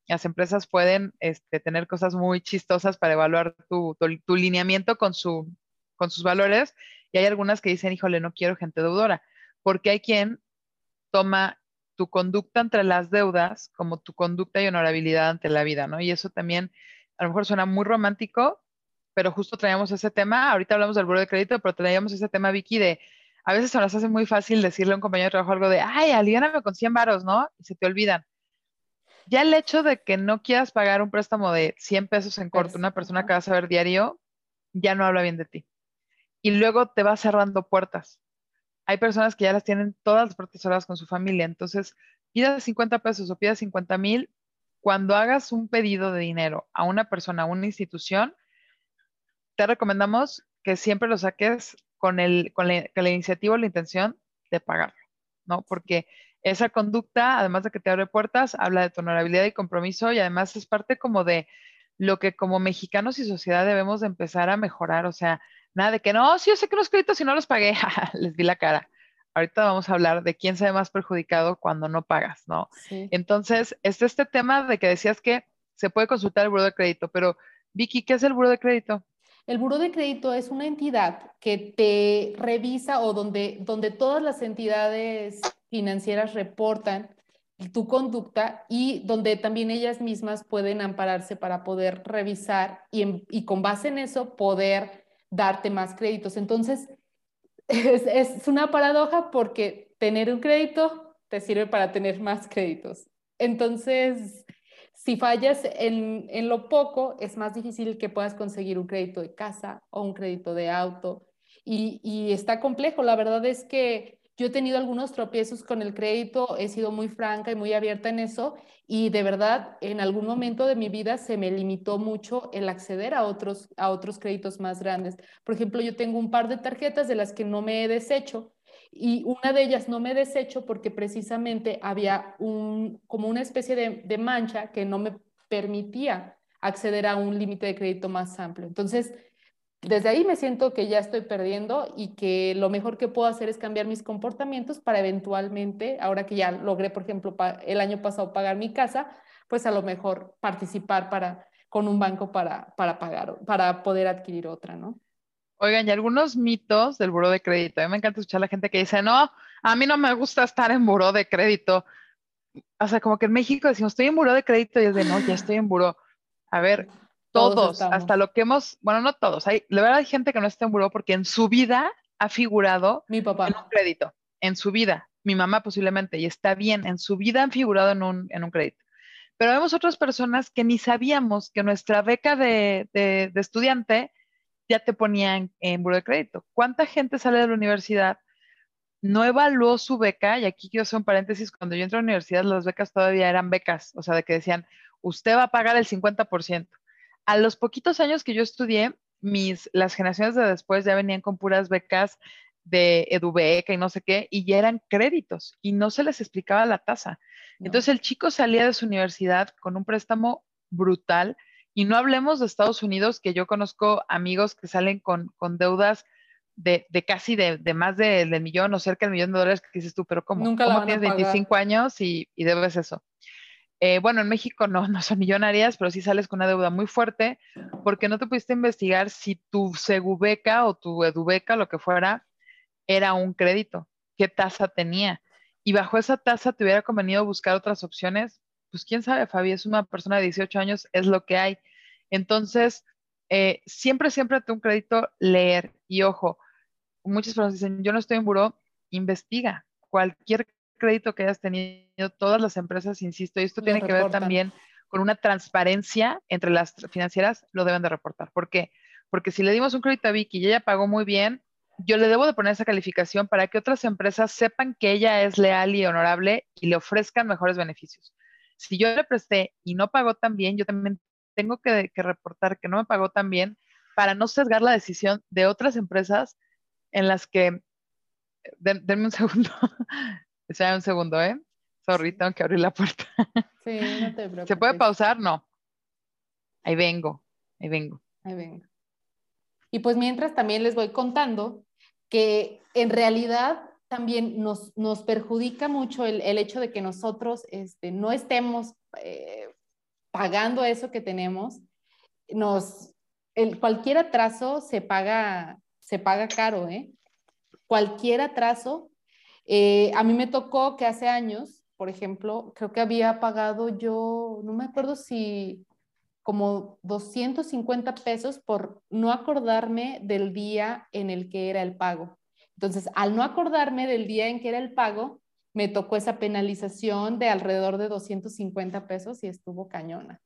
las empresas pueden este, tener cosas muy chistosas para evaluar tu, lineamiento con, su, con sus valores y hay algunas que dicen, híjole, no quiero gente deudora, porque hay quien toma tu conducta entre las deudas como tu conducta y honorabilidad ante la vida, ¿no? Y eso también a lo mejor suena muy romántico, pero justo traíamos ese tema, ahorita hablamos del buro de crédito, pero traíamos ese tema, Vicky, de a veces se nos hace muy fácil decirle a un compañero de trabajo algo de, ay, aliáname con 100 varos, ¿no? Y se te olvidan ya el hecho de que no quieras pagar un préstamo de 100 pesos en corto, una persona que vas a ver diario, ya no habla bien de ti. Y luego te va cerrando puertas. Hay personas que ya las tienen todas las puertas cerradas con su familia, entonces pidas 50 pesos o pidas 50 mil, cuando hagas un pedido de dinero a una persona, a una institución, te recomendamos que siempre lo saques con, el, con la, iniciativa o la intención de pagarlo, ¿no? Porque esa conducta, además de que te abre puertas, habla de tu honorabilidad y compromiso y además es parte como de lo que como mexicanos y sociedad debemos de empezar a mejorar. O sea, nada de que no, sí, yo sé que los créditos y no los pagué, [LAUGHS] les vi la cara. Ahorita vamos a hablar de quién se ve más perjudicado cuando no pagas, ¿no? Entonces, es este tema de que decías que se puede consultar el buro de crédito, pero Vicky, ¿qué es el buro de crédito? El buro de crédito es una entidad que te revisa o donde, donde todas las entidades financieras reportan tu conducta y donde también ellas mismas pueden ampararse para poder revisar y, y con base en eso poder darte más créditos. Entonces, [LAUGHS] es, es, una paradoja porque tener un crédito te sirve para tener más créditos. Entonces, si fallas en, en, lo poco, es más difícil que puedas conseguir un crédito de casa o un crédito de auto. Y, y, está complejo. La verdad es que yo he tenido algunos tropiezos con el crédito, he sido muy franca y muy abierta en eso y de verdad en algún momento de mi vida se me limitó mucho el acceder a otros, a otros créditos más grandes. Por ejemplo, yo tengo un par de tarjetas de las que no me he deshecho y una de ellas no me desecho porque precisamente había un, como una especie de, de mancha que no me permitía acceder a un límite de crédito más amplio. Entonces, desde ahí me siento que ya estoy perdiendo y que lo mejor que puedo hacer es cambiar mis comportamientos para eventualmente, ahora que ya logré, por ejemplo, el año pasado pagar mi casa, pues a lo mejor participar para, con un banco para, para pagar, para poder adquirir otra, ¿no? Oigan, y algunos mitos del buro de crédito. A mí me encanta escuchar a la gente que dice, no, a mí no me gusta estar en buro de crédito. O sea, como que en México decimos, estoy en buro de crédito y es de, no, ya estoy en buro. A ver, todos, hasta lo que hemos, bueno, no todos, hay, la verdad hay gente que no está en buro porque en su vida ha figurado Mi papá. en un crédito, en su vida, mi mamá posiblemente, y está bien, en su vida han figurado en un, en un crédito. Pero vemos otras personas que ni sabíamos que nuestra beca de, de, de estudiante ya te ponían en buro de crédito. ¿Cuánta gente sale de la universidad? No evaluó su beca, y aquí quiero hacer un paréntesis, cuando yo entré a la universidad las becas todavía eran becas, o sea, de que decían, usted va a pagar el 50%. A los poquitos años que yo estudié, mis, las generaciones de después ya venían con puras becas de EduBeca y no sé qué, y ya eran créditos y no se les explicaba la tasa. Entonces el chico salía de su universidad con un préstamo brutal y no hablemos de Estados Unidos, que yo conozco amigos que salen con, deudas de, casi de, más del millón o cerca del millón de dólares que dices tú, pero ¿cómo? Nunca ¿Cómo tienes 25 años y, debes eso? Eh, bueno, en México no, [LAUGHS] no son millonarias, pero sí sales con una deuda muy fuerte porque no te pudiste investigar si tu Segubeca o tu Edubeca, lo que fuera, era un crédito, qué tasa tenía. Y bajo esa tasa te hubiera convenido buscar otras opciones, pues quién sabe, Fabi, es una persona de 18 años, es lo que hay. Entonces, eh, siempre, siempre te un crédito leer. Y ojo, muchas personas dicen, yo no estoy en buró, investiga. Cualquier crédito que hayas tenido, todas las empresas, insisto, y esto tiene que ver también con una transparencia entre las financieras, lo deben de reportar. ¿Por qué? Porque si le dimos un crédito a Vicky y ella pagó muy bien, yo le debo de poner esa calificación para que otras empresas sepan que ella es leal y honorable y le ofrezcan mejores beneficios si yo le presté y no pagó tan bien, yo también tengo que, reportar que no me pagó tan bien para no sesgar la decisión de otras empresas en las que, denme un [LAUGHS] segundo, espera un segundo, ¿eh? Sorry, tengo que abrir la puerta. Sí, no te preocupes. [LAUGHS] ¿Se puede pausar? No. Ahí vengo, ahí vengo. Ahí vengo. Y pues mientras también les voy contando que en realidad también nos, nos perjudica mucho el, el, hecho de que nosotros este, no estemos eh, pagando eso que tenemos. Nos, el, cualquier atraso se paga, se paga caro, ¿eh? Cualquier atraso. Eh, a mí me tocó que hace años, por ejemplo, creo que había pagado yo, no me acuerdo si como 250 pesos por no acordarme del día en el que era el pago. Entonces, al no acordarme del día en que era el pago, me tocó esa penalización de alrededor de 250 pesos y estuvo cañona.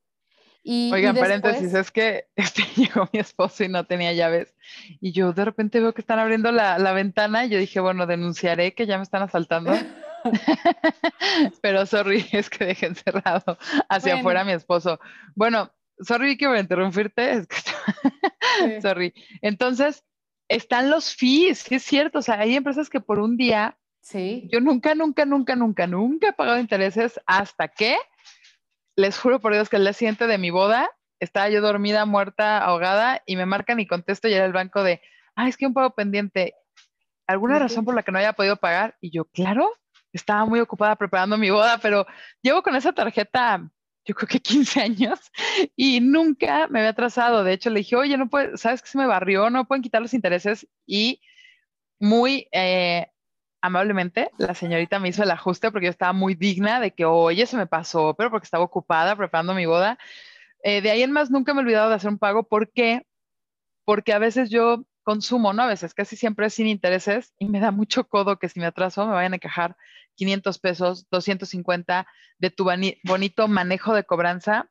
Oigan, paréntesis, es que [LAUGHS] este, llegó mi esposo y no tenía llaves. Y yo de repente veo que están abriendo la, la ventana y yo dije, bueno, denunciaré que ya me están asaltando. [LAUGHS] [LAUGHS] Pero sorry, es que dejé encerrado hacia afuera a mi esposo. Bueno, sorry Vicky por interrumpirte, es que sorry. Entonces, están los fees, sí es cierto, o sea, hay empresas que por un día, sí. yo nunca, nunca, nunca, nunca, nunca he pagado intereses hasta que, les juro por Dios que el día siguiente de mi boda, estaba yo dormida, muerta, ahogada, y me marcan y contesto y era el banco de, ah, es que un pago pendiente, ¿alguna razón por la que no haya podido pagar? Y yo, claro, estaba muy ocupada preparando mi boda, pero llevo con esa tarjeta yo creo que 15 años y nunca me había atrasado. De hecho, le dije, oye, no puedes, ¿sabes que se me barrió? No pueden quitar los intereses. Y muy eh, amablemente, la señorita me hizo el ajuste porque yo estaba muy digna de que, oye, se me pasó, pero porque estaba ocupada preparando mi boda. Eh, de ahí en más, nunca me he olvidado de hacer un pago. ¿Por qué? Porque a veces yo consumo, ¿no? A veces, casi siempre sin intereses y me da mucho codo que si me atraso me vayan a quejar 500 pesos, 250 de tu bonito manejo de cobranza.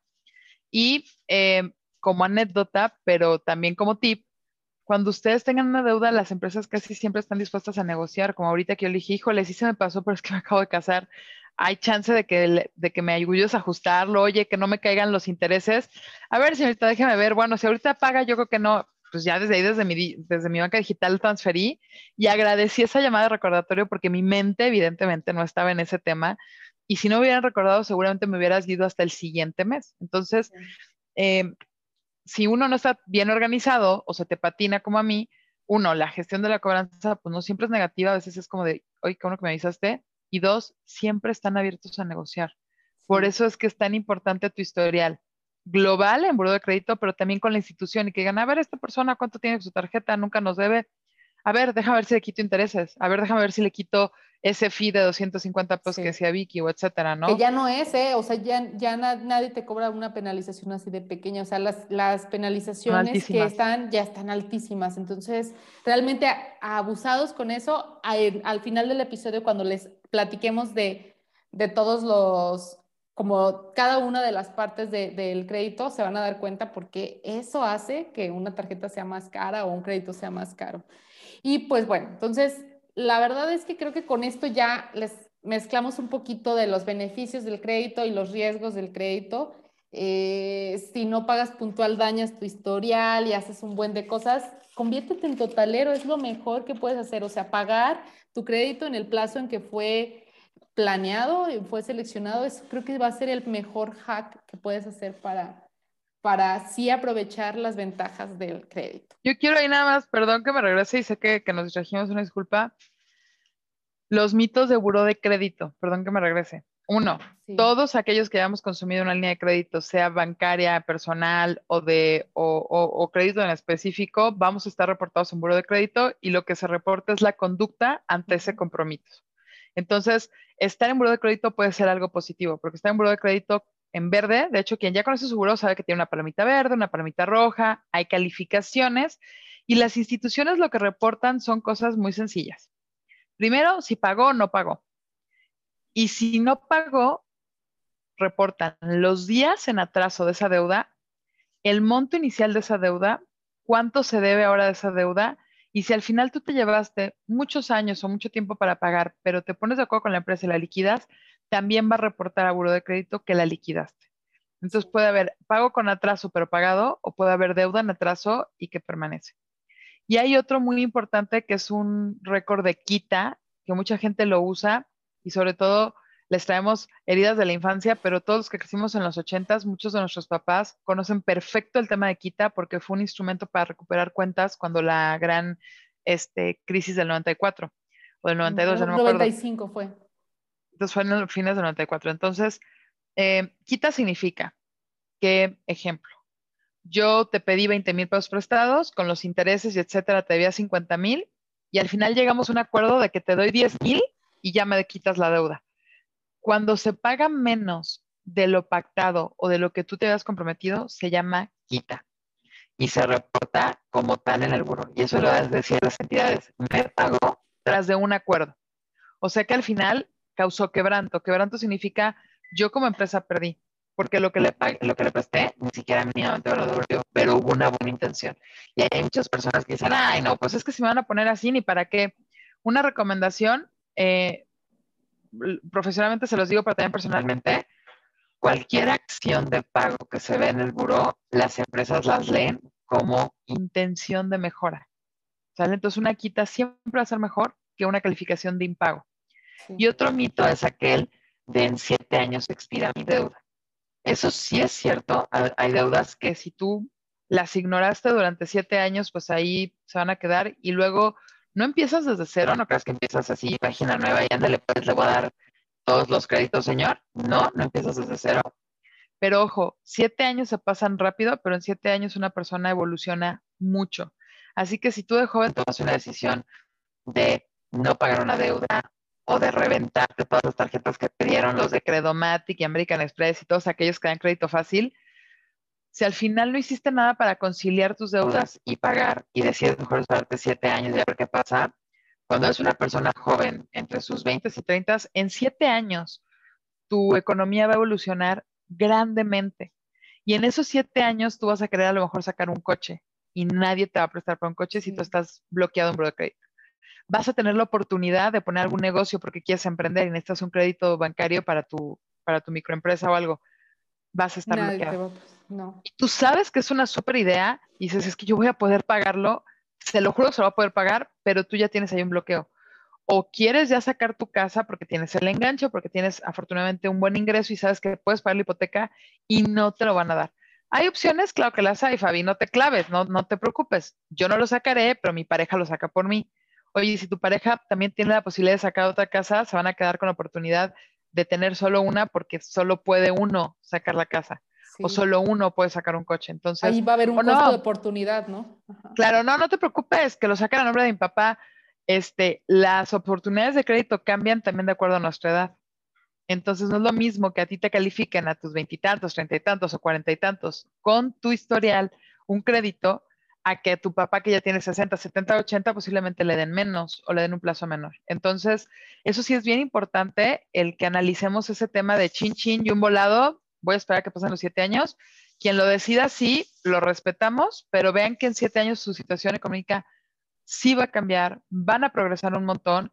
Y eh, como anécdota, pero también como tip, cuando ustedes tengan una deuda, las empresas casi siempre están dispuestas a negociar, como ahorita que yo le dije, híjole, sí se me pasó, pero es que me [LAUGHS] acabo de casar, hay chance de que, de que me ayudes a ajustarlo, oye, que no me caigan los intereses. A ver, señorita, déjeme ver, bueno, si ahorita paga, yo creo que no, pues ya desde ahí, desde mi, desde mi banca digital transferí y agradecí esa llamada de recordatorio porque mi mente evidentemente no estaba en ese tema y si no hubieran recordado seguramente me hubieras ido hasta el siguiente mes. Entonces, eh, si uno no está bien organizado o se te patina como a mí, uno, la gestión de la cobranza pues no siempre es negativa, a veces es como de, oye, qué bueno que me avisaste, y dos, siempre están abiertos a negociar. Por eso es que es tan importante tu historial global en buro de crédito, pero también con la institución y que digan, a ver, esta persona cuánto tiene su tarjeta, nunca nos debe. A ver, déjame ver si le quito intereses. A ver, déjame ver si le quito ese fee de 250 pesos que decía Vicky o etcétera, ¿no? Que ya no es, ¿eh? O sea, ya, ya nadie te cobra una penalización así de pequeña. O sea, las, las penalizaciones que están ya están altísimas. Entonces, realmente abusados con eso, al final del episodio, cuando les platiquemos de, de todos los como cada una de las partes del crédito se van a dar cuenta porque eso hace que una tarjeta sea más cara o un crédito sea más caro. Y pues bueno, entonces la verdad es que creo que con esto ya les mezclamos un poquito de los beneficios del crédito y los riesgos del crédito. Eh, si no pagas puntual, dañas tu historial y haces un buen de cosas, conviértete en totalero, es lo mejor que puedes hacer. O sea, pagar tu crédito en el plazo en que fue planeado y fue seleccionado, eso creo que va a ser el mejor hack que puedes hacer para, para así aprovechar las ventajas del crédito. Yo quiero ahí nada más, perdón que me regrese y sé que, que nos distrajimos, una disculpa. Los mitos de buró de crédito, perdón que me regrese. Uno, todos aquellos que hayamos consumido una línea de crédito, sea bancaria, personal o de o, o, crédito en específico, vamos a estar reportados en buró de crédito y lo que se reporta es la conducta ante ese compromiso. Entonces, estar en buro de crédito puede ser algo positivo, porque estar en buro de crédito en verde, de hecho, quien ya conoce su buro sabe que tiene una palomita verde, una palomita roja, hay calificaciones y las instituciones lo que reportan son cosas muy sencillas. Primero, si pagó o no pagó. Y si no pagó, reportan los días en atraso de esa deuda, el monto inicial de esa deuda, cuánto se debe ahora de esa deuda y si al final tú te llevaste muchos años o mucho tiempo para pagar, pero te pones de acuerdo con la empresa y la liquidas, también va a reportar a Buro de Crédito que la liquidaste. Entonces puede haber pago con atraso pero pagado o puede haber deuda en atraso y que permanece. Y hay otro muy importante que es un récord de quita, que mucha gente lo usa y sobre todo les traemos heridas de la infancia, pero todos los que crecimos en los ochentas, muchos de nuestros papás conocen perfecto el tema de quita porque fue un instrumento para recuperar cuentas cuando la gran este, crisis del 94 o del 92, no, no 95 fue. Entonces fue en los fines del 94. Entonces, eh, quita significa que, ejemplo, yo te pedí 20 mil pesos prestados, con los intereses y etcétera, te debía 50 mil, y al final llegamos a un acuerdo de que te doy 10 mil y ya me quitas la deuda. Cuando se paga menos de lo pactado o de lo que tú te habías comprometido, se llama quita. Y se reporta como tal en el buro. Y eso lo decir las entidades. Me pagó tras de un acuerdo. O sea que al final causó quebranto. Quebranto significa yo como empresa perdí. porque lo que le, lo que le presté ni siquiera mínimamente me lo devolvió, pero hubo una buena intención. Y hay muchas personas que dicen, ay, no, pues es que si me van a poner así, ni para qué. Una recomendación, eh, profesionalmente se los digo, pero también personalmente, cualquier acción de pago que se ve en el buró, las empresas las leen como intención de mejora. Entonces una quita siempre va a ser mejor que una calificación de impago. Y otro mito es aquel de en siete años expira mi deuda. Eso sí es cierto. Hay deudas que si tú las ignoraste durante siete años, pues ahí se van a quedar y luego no empiezas desde cero, no creas que empiezas así, página nueva y ándale, pues le voy a dar todos los créditos, señor. No, no empiezas desde cero. Pero ojo, siete años se pasan rápido, pero en siete años una persona evoluciona mucho. Así que si tú de joven tomas una decisión de no pagar una deuda o de reventarte todas las tarjetas que te dieron los de Credomatic y American Express y todos aquellos que dan crédito fácil, si al final no hiciste nada para conciliar tus deudas y pagar y decides mejor esperarte siete años y a ver qué pasa, cuando eres una persona joven, entre sus 20 y 30, en siete años tu economía va a evolucionar grandemente. Y en esos siete años tú vas a querer a lo mejor sacar un coche y nadie te va a prestar para un coche si tú estás bloqueado en de crédito. Vas a tener la oportunidad de poner algún negocio porque quieres emprender y necesitas un crédito bancario para tu, para tu microempresa o algo. Vas a estar bloqueado. no. Y tú sabes que es una súper idea y dices, es que yo voy a poder pagarlo se lo juro se lo va a poder pagar, pero tú ya tienes ahí un bloqueo. O quieres ya sacar tu casa porque tienes el enganche, porque tienes afortunadamente un buen ingreso y sabes que puedes pagar la hipoteca y no te lo van a dar. Hay opciones, claro que las hay, Fabi, no te claves, no, no te preocupes. Yo no lo sacaré, pero mi pareja lo saca por mí. Oye, si tu pareja también tiene la posibilidad de sacar otra casa, se van a quedar con la oportunidad de tener solo una porque solo puede uno sacar la casa o solo uno puede sacar un coche. Entonces, ahí va a haber un costo de oportunidad, ¿no? Claro, no, no te preocupes, que lo saquen a nombre de mi papá. Este, las oportunidades de crédito cambian también de acuerdo a nuestra edad. Entonces no es lo mismo que a ti te califiquen a tus veintitantos, treinta y tantos o cuarenta y tantos con tu historial un crédito a que tu papá que ya tiene 60, 70, 80 posiblemente le den menos o le den un plazo menor. Entonces, eso sí es bien importante el que analicemos ese tema de chin chin y un volado voy a esperar a que pasen los siete años. Quien lo decida, sí, lo respetamos, pero vean que en siete años su situación económica sí va a cambiar, van a progresar un montón.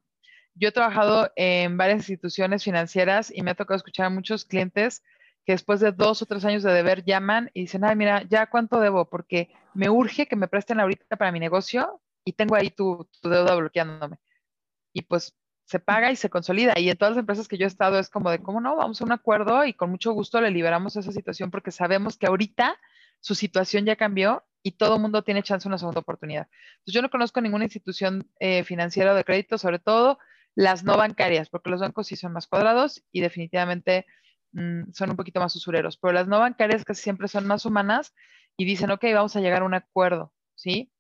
Yo he trabajado en varias instituciones financieras y me ha tocado escuchar a muchos clientes que después de dos o tres años de deber llaman y dicen, ay, mira, ya cuánto debo, porque me urge que me presten ahorita para mi negocio y tengo ahí tu, tu deuda bloqueándome. Y pues se paga y se consolida. Y en todas las empresas que yo he estado es como de, ¿cómo no? Vamos a un acuerdo y con mucho gusto le liberamos esa situación porque sabemos que ahorita su situación ya cambió y todo mundo tiene chance una segunda oportunidad. Entonces, yo no conozco ninguna institución eh, financiera de crédito, sobre todo las no bancarias, porque los bancos sí son más cuadrados y definitivamente mm, son un poquito más usureros, pero las no bancarias casi siempre son más humanas y dicen, ok, vamos a llegar a un acuerdo, ¿sí?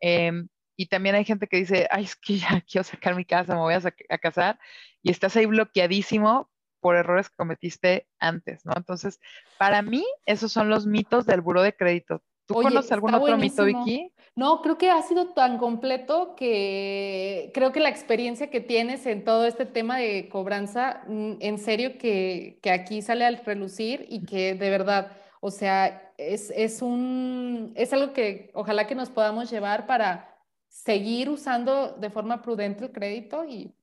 Em, y también hay gente que dice, ay, es que ya [LAUGHS] quiero sacar mi casa, me voy a, casar, y estás ahí bloqueadísimo por errores que cometiste antes, ¿no? Entonces, para mí, esos son los mitos del buró de crédito. ¿Tú conoces algún otro mito, Vicky? No, creo que ha sido tan completo que creo que la experiencia que tienes en todo este tema de cobranza, mm, en serio que, que aquí sale al relucir y que de verdad, o sea, es, es, un, es algo que ojalá que nos podamos llevar para seguir usando de forma prudente el crédito y,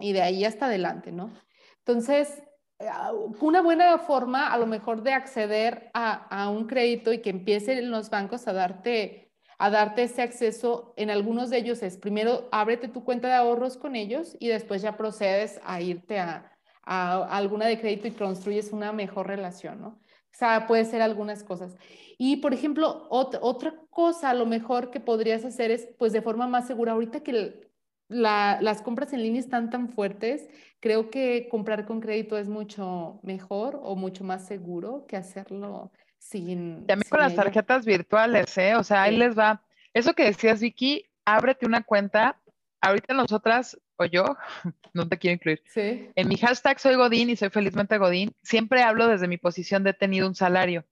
de ahí hasta adelante, ¿no? Entonces, ah, una buena forma a lo mejor de acceder a, un crédito y que empiecen los bancos a darte, a darte ese acceso, en algunos de ellos es primero ábrete tu cuenta de ahorros con ellos y después ya procedes a irte a, a alguna de crédito y construyes una mejor relación, ¿no? O sea, puede ser algunas cosas. Y, por ejemplo, otra cosa a lo mejor que podrías hacer es, pues, de forma más segura, ahorita que las compras en línea están tan fuertes, creo que comprar con crédito es mucho mejor o mucho más seguro que hacerlo sin... También con las tarjetas virtuales, ¿eh? O sea, ahí les va. Eso que decías, Vicky, ábrete una cuenta. Ahorita nosotras o yo, [LAUGHS] no te quiero incluir. Sí. En mi hashtag soy Godín y soy felizmente Godín, siempre hablo desde mi posición de tenido un salario,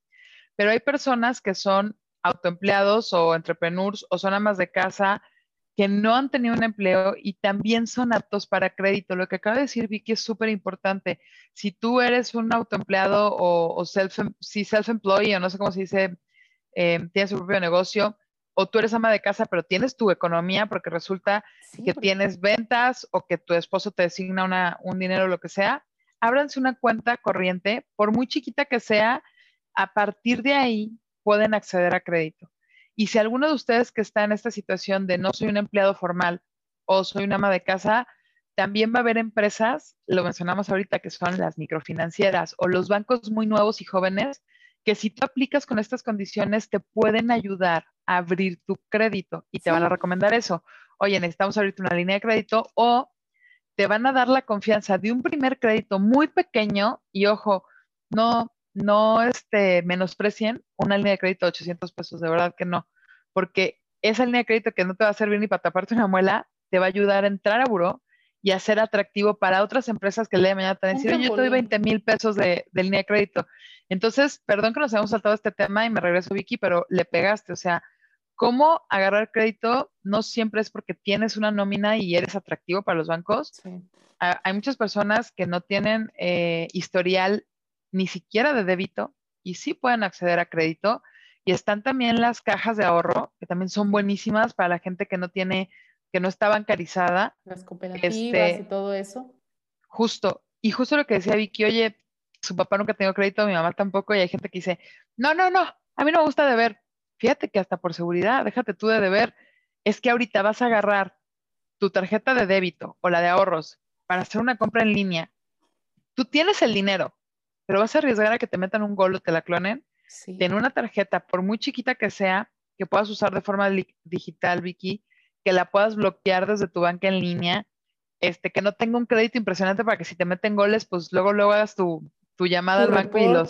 pero hay personas que son autoempleados o entrepreneurs o son amas de casa que no han tenido un empleo y también son aptos para crédito. Lo que acaba de decir Vicky es súper importante. Si tú eres un autoempleado o, self, si self-employed o no sé cómo se dice, eh, tienes tu propio negocio, o tú eres ama de casa, pero tienes tu economía porque resulta que tienes ventas o que tu esposo te designa una, un dinero o lo que sea, ábranse una cuenta corriente, por muy chiquita que sea, a partir de ahí pueden acceder a crédito. Y si alguno de ustedes que está en esta situación de no soy un empleado formal o soy una ama de casa, también va a haber empresas, lo mencionamos ahorita, que son las microfinancieras o los bancos muy nuevos y jóvenes, que si tú aplicas con estas condiciones te pueden ayudar a abrir tu crédito y te van a recomendar eso. Oye, necesitamos abrirte una línea de crédito o te van a dar la confianza de un primer crédito muy pequeño y ojo, no, no este, menosprecien una línea de crédito de 800 pesos, de verdad que no, porque esa línea de crédito que no te va a servir ni para taparte una muela, te va a ayudar a entrar a buró y a ser atractivo para otras empresas que le de mañana te decir, yo te doy 20 mil pesos de, de, línea de crédito. Entonces, perdón que nos hayamos saltado este tema y me regreso, Vicky, pero le pegaste, o sea, cómo agarrar crédito no siempre es porque tienes una nómina y eres atractivo para los bancos. hay muchas personas que no tienen eh, historial ni siquiera de débito y sí pueden acceder a crédito. Y están también las cajas de ahorro, que también son buenísimas para la gente que no tiene, que no está bancarizada. Las cooperativas este, y todo eso. Justo. Y justo lo que decía Vicky, oye, su papá nunca tenía crédito, mi mamá tampoco, y hay gente que dice, no, no, no, a mí no me gusta deber. Fíjate que hasta por seguridad, déjate tú de deber, es que ahorita vas a agarrar tu tarjeta de débito o la de ahorros para hacer una compra en línea. Tú tienes el dinero, pero vas a arriesgar a que te metan un gol o te la clonen. Sí. Ten una tarjeta, por muy chiquita que sea, que puedas usar de forma digital, Vicky, que la puedas bloquear desde tu banca en línea, este, que no tenga un crédito impresionante para que si te meten goles, pues luego luego hagas tu, llamada al banco y los,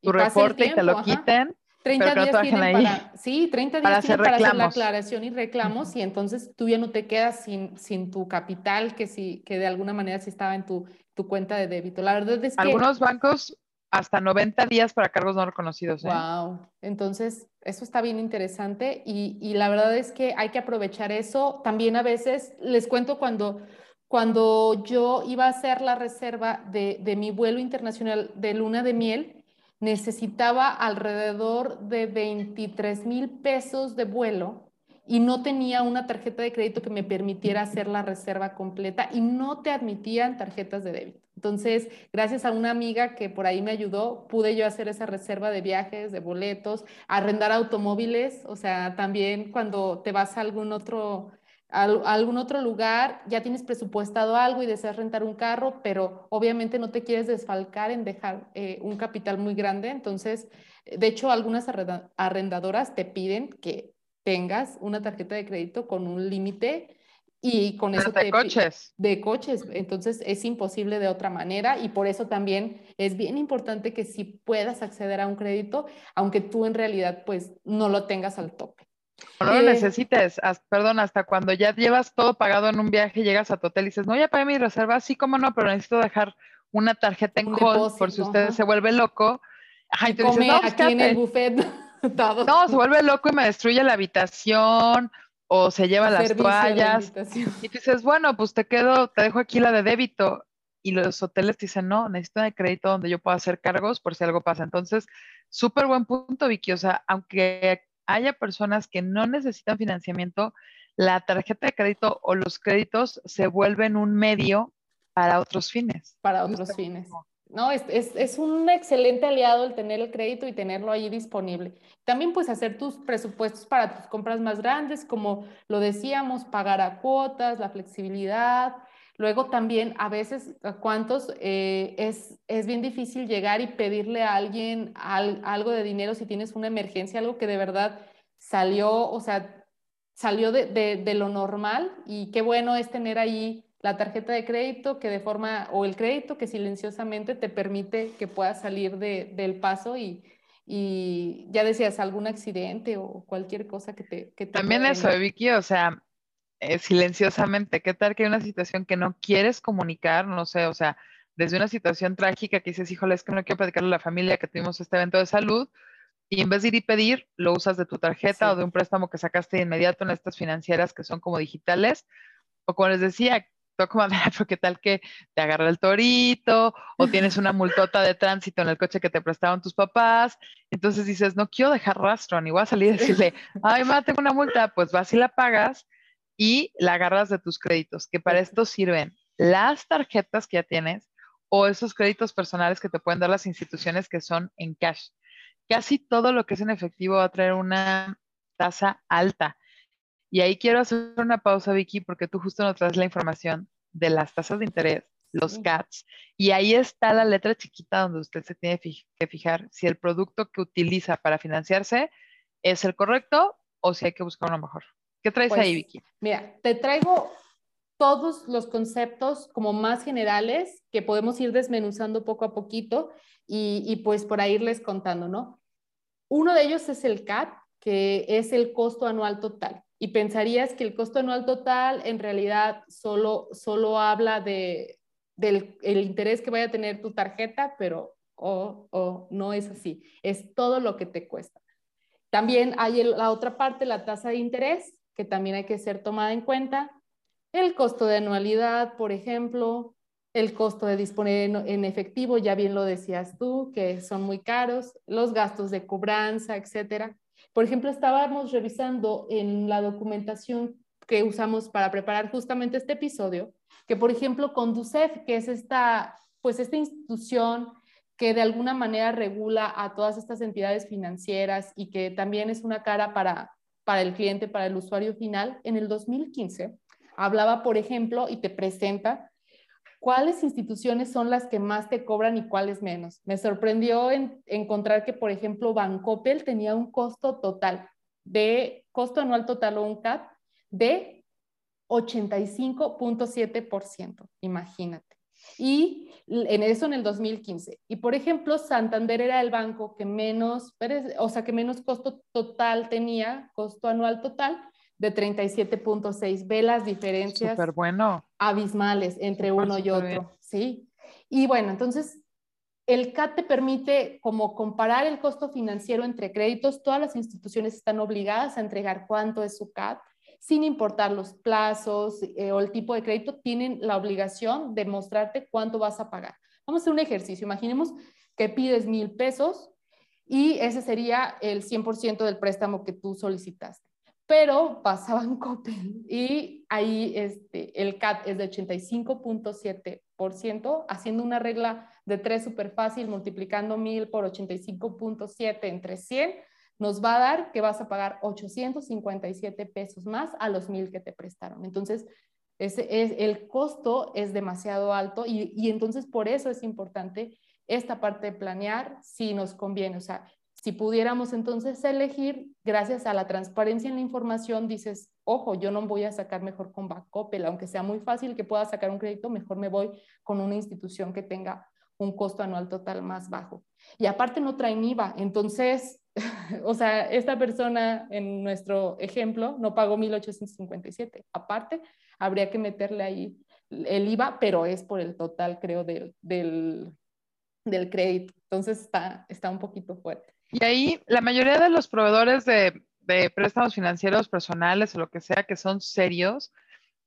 tu reporte y te lo quiten. 30 días tienen para, sí, 30 días hacer para hacer la aclaración y reclamos y entonces tú ya no te quedas sin, sin tu capital que sí, que de alguna manera sí estaba en tu, tu cuenta de débito. La verdad es que... Algunos bancos hasta 90 días para cargos no reconocidos. Wow. ¿eh? Entonces, eso está bien interesante y, y, la verdad es que hay que aprovechar eso. También a veces, les cuento cuando, cuando yo iba a hacer la reserva de, de mi vuelo internacional de luna de miel, necesitaba alrededor de 23 mil pesos de vuelo y no tenía una tarjeta de crédito que me permitiera hacer la reserva completa y no te admitían tarjetas de débito. Entonces, gracias a una amiga que por ahí me ayudó, pude yo hacer esa reserva de viajes, de boletos, arrendar automóviles, o sea, también cuando te vas a algún otro a, algún otro lugar, ya tienes presupuestado algo y deseas rentar un carro, pero obviamente no te quieres desfalcar en dejar eh, un capital muy grande. Entonces, de hecho, algunas arrendadoras te piden que tengas una tarjeta de crédito con un límite y con eso de coches. De coches. Entonces, es imposible de otra manera y por eso también es bien importante que si puedas acceder a un crédito, aunque tú en realidad pues no lo tengas al tope. No lo necesites, perdón, hasta cuando ya llevas todo pagado en un viaje, llegas a tu hotel y dices, no, ya pagué mi reserva, sí, cómo no, pero necesito dejar una tarjeta en hold por si usted se vuelve loco. Ajá, y, te dices, no, aquí en el buffet [LAUGHS] No, se vuelve loco y me destruye la habitación o se lleva las toallas. Y dices, bueno, pues te quedo, te dejo aquí la de débito. Y los hoteles dicen, no, necesito de crédito donde yo pueda hacer cargos por si algo pasa. Entonces, súper buen punto, Vicky. O sea, aunque haya personas que no necesitan financiamiento, la tarjeta de crédito o los créditos se vuelven un medio para otros fines. Para otros fines. No, es, es, es, un excelente aliado el tener el crédito y tenerlo ahí disponible. También pues hacer tus presupuestos para tus compras más grandes, como lo decíamos, pagar a cuotas, la flexibilidad, Luego también a veces, ¿a cuántos? Eh, es, es, bien difícil llegar y pedirle a alguien algo de dinero si tienes una emergencia, algo que de verdad salió, o sea, salió de, de, lo normal y qué bueno es tener ahí la tarjeta de crédito que de forma, o el crédito que silenciosamente te permite que puedas salir de, del paso y, y, ya decías, algún accidente o cualquier cosa que te... Que También eso, Vicky, o sea, eh, silenciosamente, ¿qué tal que hay una situación que no quieres comunicar? No sé, o sea, desde una situación trágica que dices, híjole, es que no quiero platicarle a la familia que tuvimos este evento de salud, y en vez de ir y pedir, lo usas de tu tarjeta o de un préstamo que sacaste de inmediato en estas financieras que son como digitales. O como les decía, pero [LAUGHS] qué tal que te agarra el torito o tienes una multota de tránsito en el coche que te prestaron tus papás. Entonces dices, no quiero dejar rastro, ni voy a salir y decirle, ay, ma, tengo una multa. Pues vas y la pagas y la agarras de tus créditos, que para esto sirven las tarjetas que ya tienes o esos créditos personales que te pueden dar las instituciones que son en cash casi todo lo que es en efectivo va a traer una tasa alta. Y ahí quiero hacer una pausa, Vicky, porque tú justo nos traes la información de las tasas de interés, los CATs, y ahí está la letra chiquita donde usted se tiene que fijar si el producto que utiliza para financiarse es el correcto o si hay que buscar uno mejor. ¿Qué traes ahí, pues, Vicky? Mira, te traigo todos los conceptos como más generales que podemos ir desmenuzando poco a poquito y, y pues por ahí irles contando, ¿no? Uno de ellos es el CAT, que es el costo anual total. Y pensarías que el costo anual total en realidad solo, solo habla de, del el interés que vaya a tener tu tarjeta, pero oh, no es así. Es todo lo que te cuesta. También hay la otra parte, la tasa de interés, que también hay que ser tomada en cuenta. El costo de anualidad, por ejemplo, el costo de disponer en, efectivo, ya bien lo decías tú, que son muy caros, los gastos de cobranza, etcétera. Por ejemplo, estábamos revisando en la documentación que usamos para preparar justamente este episodio, que por ejemplo Conducef, que es esta, pues esta institución que de alguna manera regula a todas estas entidades financieras y que también es una cara para, para el cliente, para el usuario final, en el 2015 hablaba, por ejemplo, y te presenta ¿cuáles instituciones son las que más te cobran y cuáles menos? Me sorprendió encontrar que, por ejemplo, Bancoppel tenía un costo total de costo anual total o un CAT de 85.7%, imagínate. Y en eso en el 2015. Y por ejemplo, Santander era el banco que menos, o sea, que menos costo total tenía, costo anual total, de 37.6. Ve las diferencias bueno. abismales entre uno y otro, ¿sí? Y bueno, entonces el CAT te permite como comparar el costo financiero entre créditos. Todas las instituciones están obligadas a entregar cuánto es su CAT, sin importar los plazos eh, o el tipo de crédito, tienen la obligación de mostrarte cuánto vas a pagar. Vamos a hacer un ejercicio. Imaginemos que pides mil pesos y ese sería el 100% del préstamo que tú solicitaste pero pasaban [LAUGHS] Coppel y ahí este, el CAT es de 85.7%, haciendo una regla de 3 súper fácil, multiplicando 1000 por 85.7 entre 100, nos va a dar que vas a pagar 857 pesos más a los 1000 que te prestaron. Entonces, ese es, el costo es demasiado alto y, y entonces por eso es importante esta parte de planear si nos conviene. O sea, si pudiéramos entonces elegir, gracias a la transparencia en la información, dices, ojo, yo no voy a sacar mejor con Backopel, aunque sea muy fácil que pueda sacar un crédito, mejor me voy con una institución que tenga un costo anual total más bajo. Y aparte no traen IVA, entonces, [LAUGHS] o sea, esta persona en nuestro ejemplo no pagó 1.857. Aparte, habría que meterle ahí el IVA, pero es por el total, creo, del, del, del crédito. Entonces está, está un poquito fuerte. Y ahí la mayoría de los proveedores de, préstamos financieros personales o lo que sea que son serios,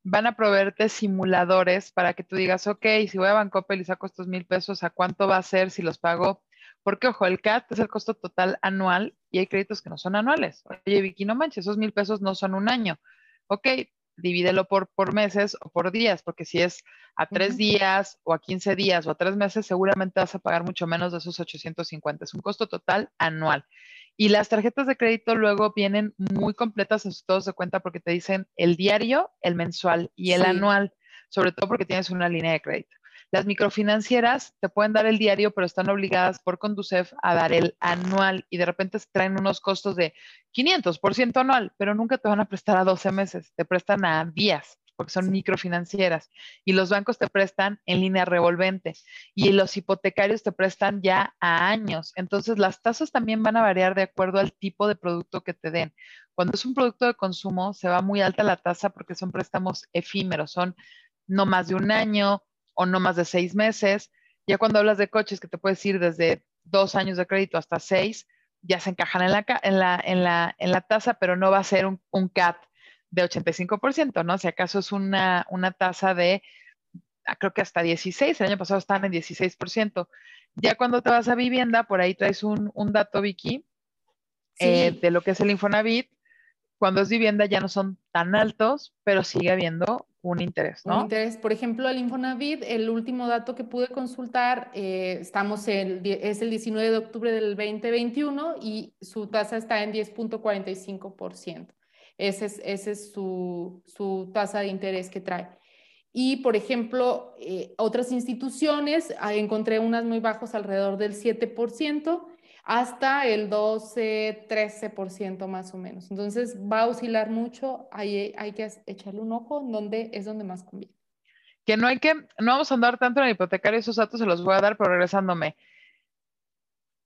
van a proveerte simuladores para que tú digas, ok, si voy a Bancoppel y saco estos mil pesos, ¿a cuánto va a ser si los pago? Porque, ojo, el CAT es el costo total anual y hay créditos que no son anuales. Oye, Vicky, no manches, esos mil pesos no son un año. Ok, divídelo por, por meses o por días, porque si es a tres días o a 15 días o a tres meses, seguramente vas a pagar mucho menos de esos 850. Es un costo total anual. Y las tarjetas de crédito luego vienen muy completas en sus estados de cuenta porque te dicen el diario, el mensual y el anual, sobre todo porque tienes una línea de crédito. Las microfinancieras te pueden dar el diario, pero están obligadas por Conducef a dar el anual y de repente traen unos costos de 500% anual, pero nunca te van a prestar a 12 meses, te prestan a días porque son microfinancieras y los bancos te prestan en línea revolvente y los hipotecarios te prestan ya a años. Entonces las tasas también van a variar de acuerdo al tipo de producto que te den. Cuando es un producto de consumo se va muy alta la tasa porque son préstamos efímeros, son no más de un año, o no más de seis meses. Ya cuando hablas de coches, que te puedes ir desde dos años de crédito hasta seis, ya se encajan en la, en la, en la, en la tasa, pero no va a ser un, un CAT de 85%, ¿no? Si acaso es una, una tasa de, ah, creo que hasta 16, el año pasado estaban en 16%. Ya cuando te vas a vivienda, por ahí traes un, un dato, Vicky, eh, de lo que es el Infonavit. Cuando es vivienda ya no son tan altos, pero sigue habiendo un interés, ¿no? Un interés. Por ejemplo, el Infonavit, el último dato que pude consultar, eh, estamos en, es el 19 de octubre del 2021 y su tasa está en 10.45%. Esa es, ese es su, su, tasa de interés que trae. Y, por ejemplo, eh, otras instituciones, ah, encontré unas muy bajos, alrededor del 7%, hasta el 12, 13% más o menos. Entonces va a oscilar mucho, hay, hay que echarle un ojo donde es donde más conviene. Que no hay que, no vamos a andar tanto en el hipotecario, esos datos se los voy a dar, pero regresándome.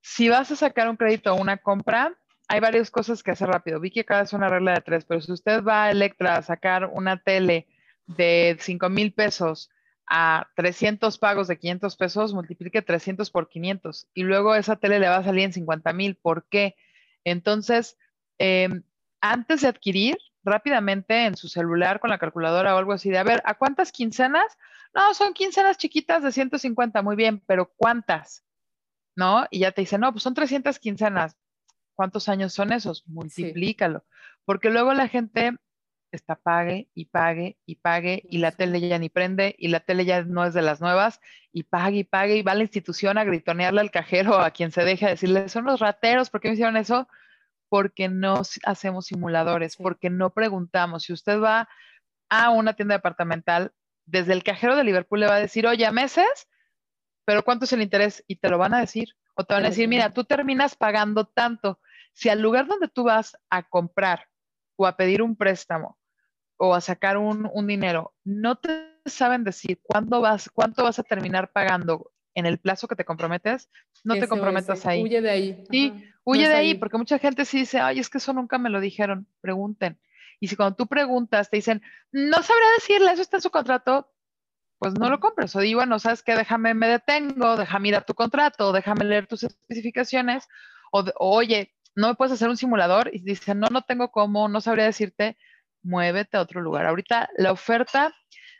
Si vas a sacar un crédito o una compra, hay varias cosas que hacer rápido. Vi que cada es una regla de tres, pero si usted va a Electra a sacar una tele de 5 mil pesos a 300 pagos de 500 pesos, multiplique 300 por 500 y luego esa tele le va a salir en 50 mil. ¿Por qué? Entonces, em, antes de adquirir, rápidamente en su celular con la calculadora o algo así, de a ver, ¿a cuántas quincenas? No, son quincenas chiquitas de 150, muy bien, pero ¿cuántas? ¿No? Y ya te dice, no, pues son 300 quincenas. ¿Cuántos años son esos? Multiplícalo. Porque luego la gente está pague y pague y pague y la tele ya ni prende y la tele ya no es de las nuevas y pague y pague y va a la institución a gritonearle al cajero a quien se deje a decirle, son los rateros, ¿por qué me hicieron eso? Porque no hacemos simuladores, porque no preguntamos. Si usted va a una tienda departamental, desde el cajero de Liverpool le va a decir, oye, a meses, pero ¿cuánto es el interés? Y te lo van a decir. O te van a decir, mira, tú terminas pagando tanto. Si al lugar donde tú vas a comprar o a pedir un préstamo o a sacar un, dinero, no te saben decir cuándo vas, cuánto vas a terminar pagando en el plazo que te comprometes, no te comprometas ahí. Huye de ahí. Sí, huye de ahí, porque mucha gente sí dice, ay, es que eso nunca me lo dijeron, pregunten. Y si cuando tú preguntas te dicen, no sabría decirle, eso está en su contrato, pues no lo compres. O digo, bueno, sabes que déjame, me detengo, déjame mirar tu contrato, déjame leer tus especificaciones, o oye, no me puedes hacer un simulador y dice, no, no tengo cómo, no sabría decirte, muévete a otro lugar. Ahorita la oferta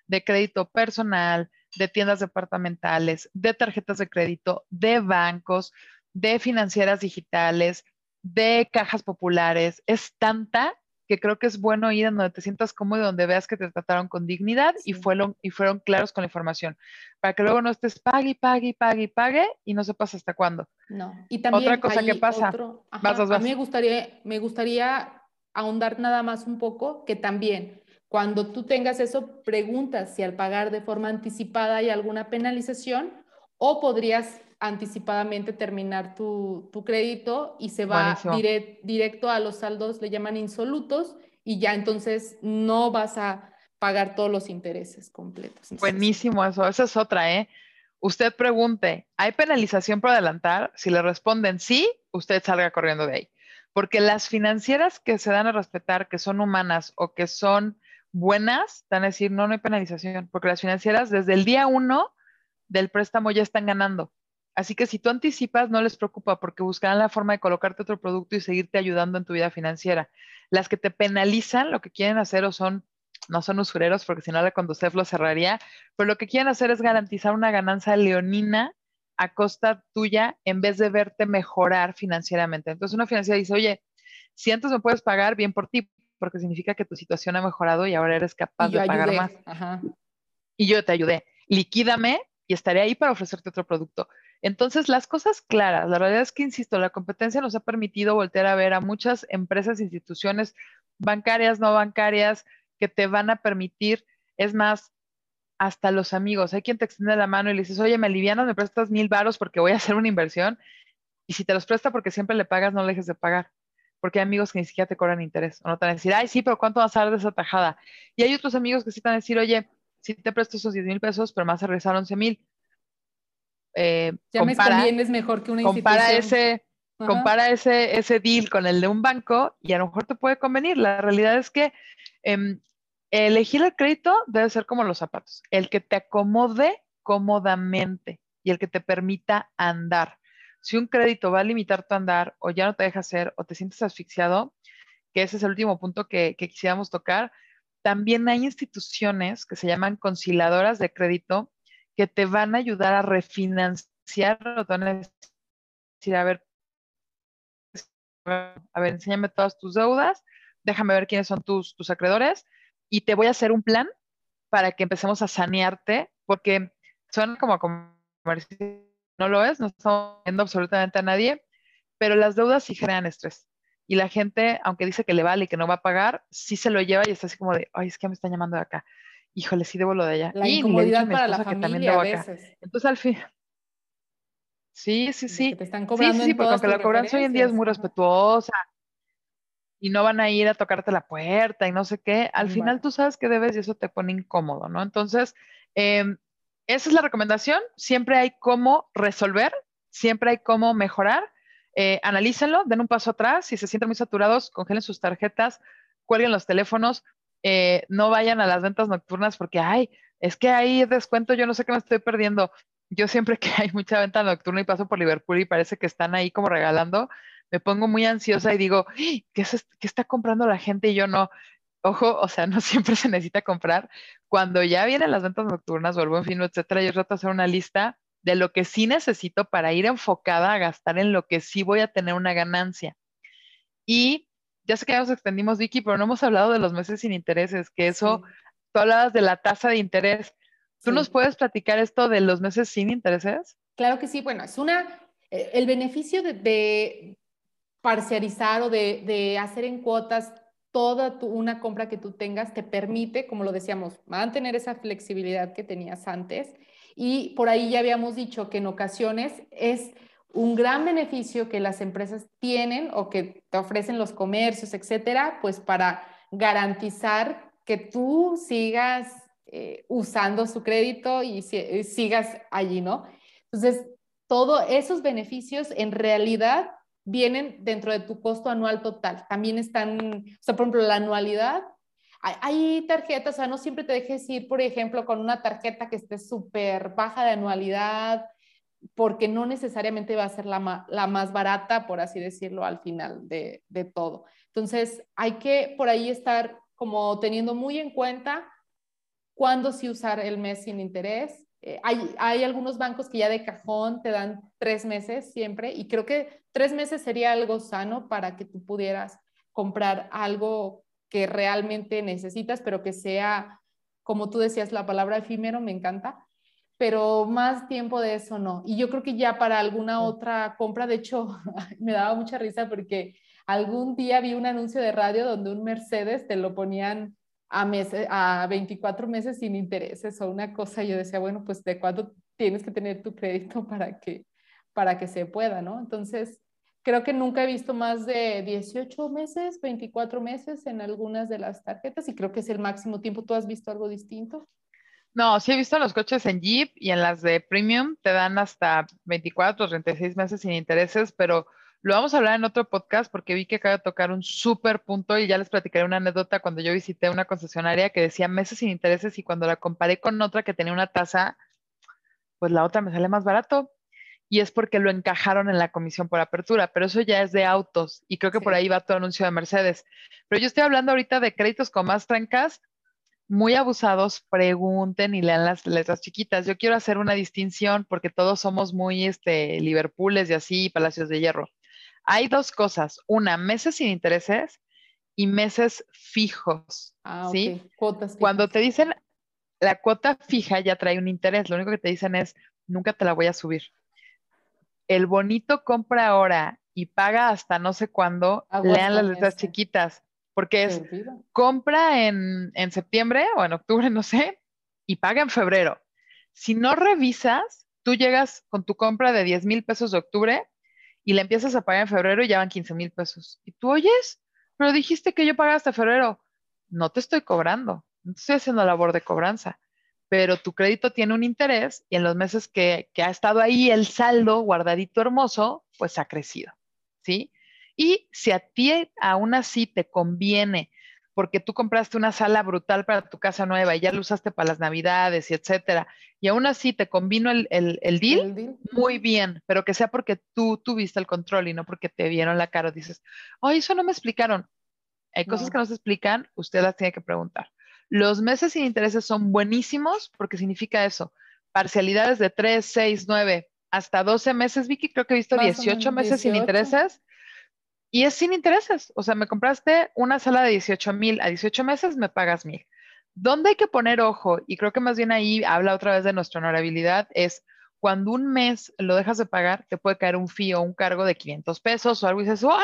de crédito personal, de tiendas departamentales, de tarjetas de crédito, de bancos, de financieras digitales, de cajas populares, es tanta que creo que es bueno ir a donde te sientas cómodo y donde veas que te trataron con dignidad y, fueron, y fueron claros con la información, para que luego no estés pague, pague, pague, pague y no sepas hasta cuándo. No. Y también otra cosa que pasa. A mí me gustaría, me gustaría ahondar nada más un poco que también cuando tú tengas eso, preguntas si al pagar de forma anticipada hay alguna penalización o podrías anticipadamente terminar tu, crédito y se va directo a los saldos, le llaman insolutos, y ya entonces no vas a pagar todos los intereses completos. Buenísimo eso, esa es otra, ¿eh? Usted pregunte, ¿hay penalización por adelantar? Si le responden sí, usted salga corriendo de ahí. Porque las financieras que se dan a respetar, que son humanas o que son buenas, van a decir, no, no hay penalización, porque las financieras desde el día uno del préstamo ya están ganando. Así que si tú anticipas, no les preocupa porque buscarán la forma de colocarte otro producto y seguirte ayudando en tu vida financiera. Las que te penalizan, lo que quieren hacer o son, no son usureros porque si no la Conducef lo cerraría, pero lo que quieren hacer es garantizar una ganancia leonina a costa tuya en vez de verte mejorar financieramente. Entonces una financiera dice, oye, si antes me puedes pagar, bien por ti, porque significa que tu situación ha mejorado y ahora eres capaz de pagar más. Y yo te ayudé. Liquídame y estaré ahí para ofrecerte otro producto. Entonces, las cosas claras, la realidad es que, insisto, la competencia nos ha permitido voltear a ver a muchas empresas, instituciones bancarias, no bancarias, que te van a permitir, es más, hasta los amigos. Hay quien te extiende la mano y le dices, oye, me alivianas, me prestas mil varos porque voy a hacer una inversión. Y si te los presta porque siempre le pagas, no le dejes de pagar. Porque hay amigos que ni siquiera te cobran interés. O no te van a decir, ay, sí, pero ¿cuánto vas a dar de esa tajada? Y hay otros amigos que sí te van a decir, oye, sí te presto esos 10 mil pesos, pero más a regresar 11 mil eh, compara, me mejor que una compara Ese, compara ese, ese deal con el de un banco y a lo mejor te puede convenir. La realidad es que em, elegir el crédito debe ser como los zapatos, el que te acomode cómodamente y el que te permita andar. si un crédito va a limitar tu andar o ya no te deja hacer o te sientes asfixiado, que ese es el último punto que, que quisiéramos tocar, también hay instituciones que se llaman conciliadoras de crédito que te van a ayudar a refinanciar o te van a decir, a ver, a ver, enséñame todas tus deudas, déjame ver quiénes son tus, tus acreedores y te voy a hacer un plan para que empecemos a sanearte, porque suena como comercial, no lo es, no estamos viendo absolutamente a nadie, pero las deudas sí generan estrés. Y la gente, aunque dice que le vale y que no va a pagar, sí se lo lleva y está así como de, ay, es que me están llamando de acá. Híjole, sí debo lo de allá. La incomodidad para la familia a veces. Entonces, al fin, Sí, sí, sí. te están cobrando sí, sí, porque aunque la cobranza hoy en día es muy respetuosa y no van a ir a tocarte la puerta y no sé qué, al final tú sabes que debes y eso te pone incómodo, ¿no? Entonces, em, esa es la recomendación. Siempre hay cómo resolver, siempre hay cómo mejorar. Eh, analícenlo, den un paso atrás. Si se sienten muy saturados, congelen sus tarjetas, cuelguen los teléfonos, eh, no vayan a las ventas nocturnas porque, ay, es que hay descuento, yo no sé qué me estoy perdiendo yo siempre [LAUGHS] que hay mucha venta nocturna y paso por Liverpool y parece que están ahí como regalando, me pongo muy ansiosa y digo, ¿qué, es, qué está comprando la gente? Y yo no, ojo, o sea, [LAUGHS] no siempre se necesita comprar. Cuando ya vienen las ventas nocturnas o el buen fin, etcétera, yo trato de hacer una lista de lo que sí necesito para ir enfocada a gastar en lo que sí voy a tener una ganancia. Y ya sé que ya nos extendimos, Vicky, pero no hemos hablado de los meses sin intereses, que eso, tú hablabas de la tasa de interés. ¿Tú nos puedes platicar esto de los meses sin intereses? Claro que sí. Bueno, es una, eh, el beneficio de, parcializar o de, hacer en cuotas toda una compra que tú tengas te permite, como lo decíamos, mantener esa flexibilidad que tenías antes. Y por ahí ya habíamos dicho que en ocasiones es un gran beneficio que las empresas tienen o que te ofrecen los comercios, etcétera, pues para garantizar que tú sigas eh, usando su crédito y sigas allí, ¿no? Entonces, todos esos beneficios en realidad vienen dentro de tu costo anual total. También están, o sea, por ejemplo, la anualidad. Hay, tarjetas, o sea, no siempre te dejes ir, por ejemplo, con una tarjeta que esté súper baja de anualidad, porque no necesariamente va a ser la, más barata, por así decirlo, al final de, de todo. Entonces, hay que por ahí estar como teniendo muy en cuenta cuándo sí usar el mes sin interés. Eh, hay, hay, algunos bancos que ya de cajón te dan tres meses siempre y creo que tres meses sería algo sano para que tú pudieras comprar algo que realmente necesitas, pero que sea, como tú decías, la palabra efímero, me encanta, pero más tiempo de eso no. Y yo creo que ya para alguna otra compra, de hecho, [LAUGHS] me daba mucha risa porque algún día vi un anuncio de radio donde un Mercedes te lo ponían a, meses, a 24 meses sin intereses o una cosa, yo decía, bueno, pues de cuándo tienes que tener tu crédito para que, para que se pueda, ¿no? Entonces, creo que nunca he visto más de 18 meses, 24 meses en algunas de las tarjetas y creo que es el máximo tiempo. ¿Tú has visto algo distinto? No, sí he visto los coches en Jeep y en las de Premium te dan hasta 24 36 meses sin intereses, pero lo vamos a hablar en otro podcast porque vi que acaba de tocar un súper punto y ya les platicaré una anécdota cuando yo visité una concesionaria que decía meses sin intereses y cuando la comparé con otra que tenía una tasa, pues la otra me sale más barato. Y es porque lo encajaron en la comisión por apertura, pero eso ya es de autos y creo que por ahí va tu anuncio de Mercedes. Pero yo estoy hablando ahorita de créditos con más trancas, muy abusados, pregunten y lean las letras chiquitas. Yo quiero hacer una distinción porque todos somos muy este, Liverpooles y así, Palacios de Hierro. Hay dos cosas. Una, meses sin intereses y meses fijos. Ah, ¿sí? Cuotas Cuando te dicen la cuota fija ya trae un interés, lo único que te dicen es nunca te la voy a subir. El bonito compra ahora y paga hasta no sé cuándo, lean las letras chiquitas, porque es compra en, en septiembre o en octubre, [LAUGHS] no sé, y paga en febrero. Si no revisas, tú llegas con tu compra de 10 mil pesos de octubre y la empiezas a pagar en febrero y ya van 15 mil pesos. Y tú oyes, pero dijiste que yo pagaba hasta febrero. No te estoy cobrando, no estoy haciendo labor de cobranza, pero tu crédito tiene un interés y en los meses que, que ha estado ahí el saldo guardadito hermoso, pues ha crecido, ¿sí? Y si a ti aún así te conviene porque tú compraste una sala brutal para tu casa nueva y ya la usaste para las navidades y etcétera, y aún así te convino el, el, deal, muy bien, pero que sea porque tú tuviste el control y no porque te vieron la cara, dices, ay, eso no me explicaron. Hay cosas que no se explican, usted las tiene que preguntar. Los meses sin intereses son buenísimos porque significa eso, parcialidades de 3, 6, 9, hasta 12 meses, Vicky, creo que he visto 18 meses sin intereses y es sin intereses. O sea, me compraste una sala de 18 mil a 18 meses, me pagas mil. ¿Dónde hay que poner ojo? Y creo que más bien ahí habla otra vez de nuestra honorabilidad, es cuando un mes lo dejas de pagar, te puede caer un fee o un cargo de 500 pesos o algo y dices, órale,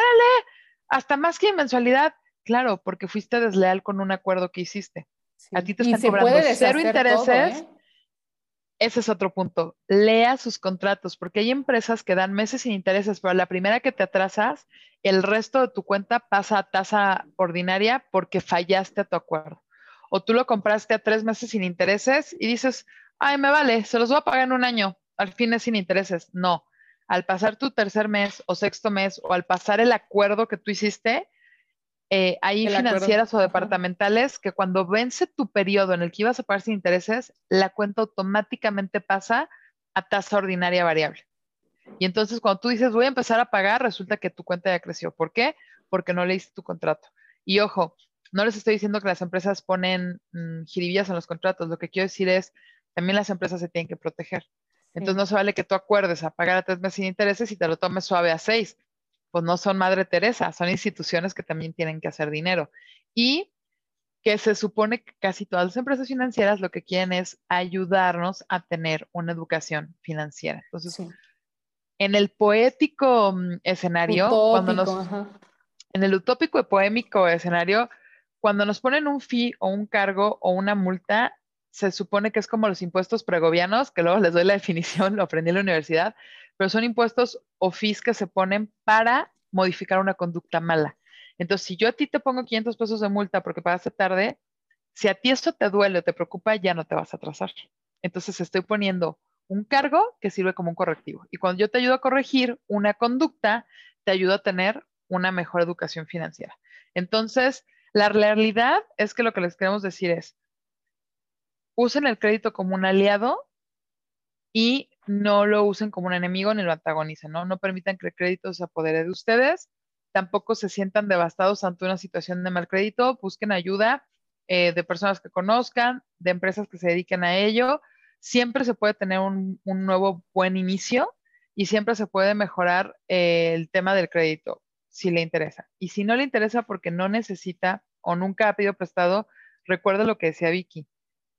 hasta más que en mensualidad. Claro, porque fuiste desleal con un acuerdo que hiciste. A ti te están cobrando cero intereses. ¿eh? Ese es otro punto. Lea sus contratos, porque hay empresas que dan meses sin intereses, pero la primera que te atrasas, el resto de tu cuenta pasa a tasa ordinaria porque fallaste a tu acuerdo. O tú lo compraste a tres meses sin intereses y dices, ay, me vale, se los voy a pagar en un año, al fin es sin intereses. No, al pasar tu tercer mes o sexto mes o al pasar el acuerdo que tú hiciste, eh, hay financieras o departamentales que cuando vence tu periodo en el que ibas a pagar sin intereses, la cuenta automáticamente pasa a tasa ordinaria variable. Y entonces cuando tú dices voy a empezar a pagar, resulta que tu cuenta ya creció. ¿Por qué? Porque no leíste tu contrato. Y ojo, no les estoy diciendo que las empresas ponen mm, jiribillas en los contratos. Lo que quiero decir es, también las empresas se tienen que proteger. Entonces no se vale que tú acuerdes a pagar a tres meses sin intereses y te lo tomes suave a seis pues no son Madre Teresa, son instituciones que también tienen que hacer dinero. Y que se supone que casi todas las empresas financieras lo que quieren es ayudarnos a tener una educación financiera. Entonces, en el poético mm, escenario, cuando nos, en el utópico y poémico escenario, cuando nos ponen un fee o un cargo o una multa, se supone que es como los impuestos pregovianos, que luego les doy la [LAUGHS] definición, lo aprendí en la universidad, pero son impuestos o fees que se ponen para modificar una conducta mala. Entonces, si yo a ti te pongo 500 pesos de multa porque pagaste tarde, si a ti esto te duele o te preocupa, ya no te vas a atrasar. Entonces, estoy poniendo un cargo que sirve como un correctivo. Y cuando yo te ayudo a corregir una conducta, te ayudo a tener una mejor educación financiera. Entonces, la realidad es que lo que les queremos decir es, usen el crédito como un aliado y no lo usen como un enemigo ni lo antagonicen, ¿no? No permitan que el crédito se apodere de ustedes, tampoco se sientan devastados ante una situación de mal crédito, busquen ayuda eh, de personas que conozcan, de empresas que se dediquen a ello. Siempre se puede tener un, nuevo buen inicio y siempre se puede mejorar eh, el tema del crédito si le interesa. Y si no le interesa porque no necesita o nunca ha pedido prestado, recuerda lo que decía Vicky,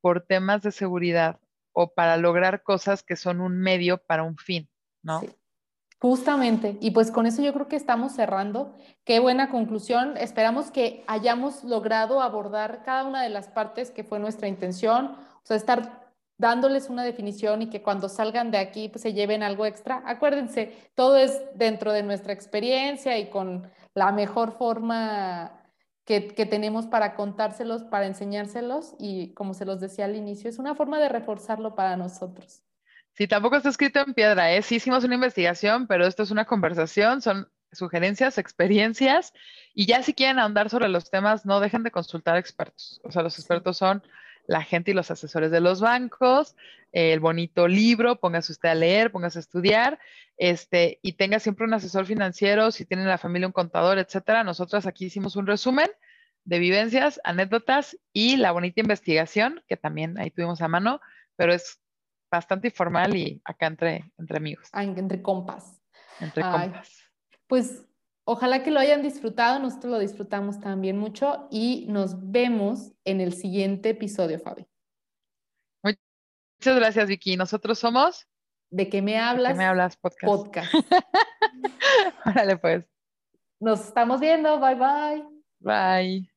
por temas de seguridad o para lograr cosas que son un medio para un fin, ¿no? Sí. Justamente, y pues con eso yo creo que estamos cerrando. Qué buena conclusión. Esperamos que hayamos logrado abordar cada una de las partes que fue nuestra intención, o sea, estar dándoles una definición y que cuando salgan de aquí pues se lleven algo extra. Acuérdense, todo es dentro de nuestra experiencia y con la mejor forma que, tenemos para contárselos, para enseñárselos y como se los decía al inicio, es una forma de reforzarlo para nosotros. Sí, tampoco está escrito en piedra, ¿eh? Sí hicimos una investigación, pero esto es una conversación, son sugerencias, experiencias, y ya si quieren ahondar sobre los temas, no dejen de consultar expertos. O sea, los expertos son la gente y los asesores de los bancos, el bonito libro, póngase usted a leer, póngase a estudiar, este, y tenga siempre un asesor financiero, si tienen la familia un contador, etcétera. Nosotros aquí hicimos un resumen de vivencias, anécdotas y la bonita investigación, que también ahí tuvimos a mano, pero es bastante informal y acá entre, entre amigos. entre compas. Entre compas. Pues Ojalá que lo hayan disfrutado, nosotros lo disfrutamos también mucho y nos vemos en el siguiente episodio, Fabi. Muchas gracias, Vicky. Nosotros somos... ¿De qué me hablas? ¿De qué me hablas? Podcast. Podcast. [LAUGHS] Órale, pues. Nos estamos viendo. Bye, bye. Bye.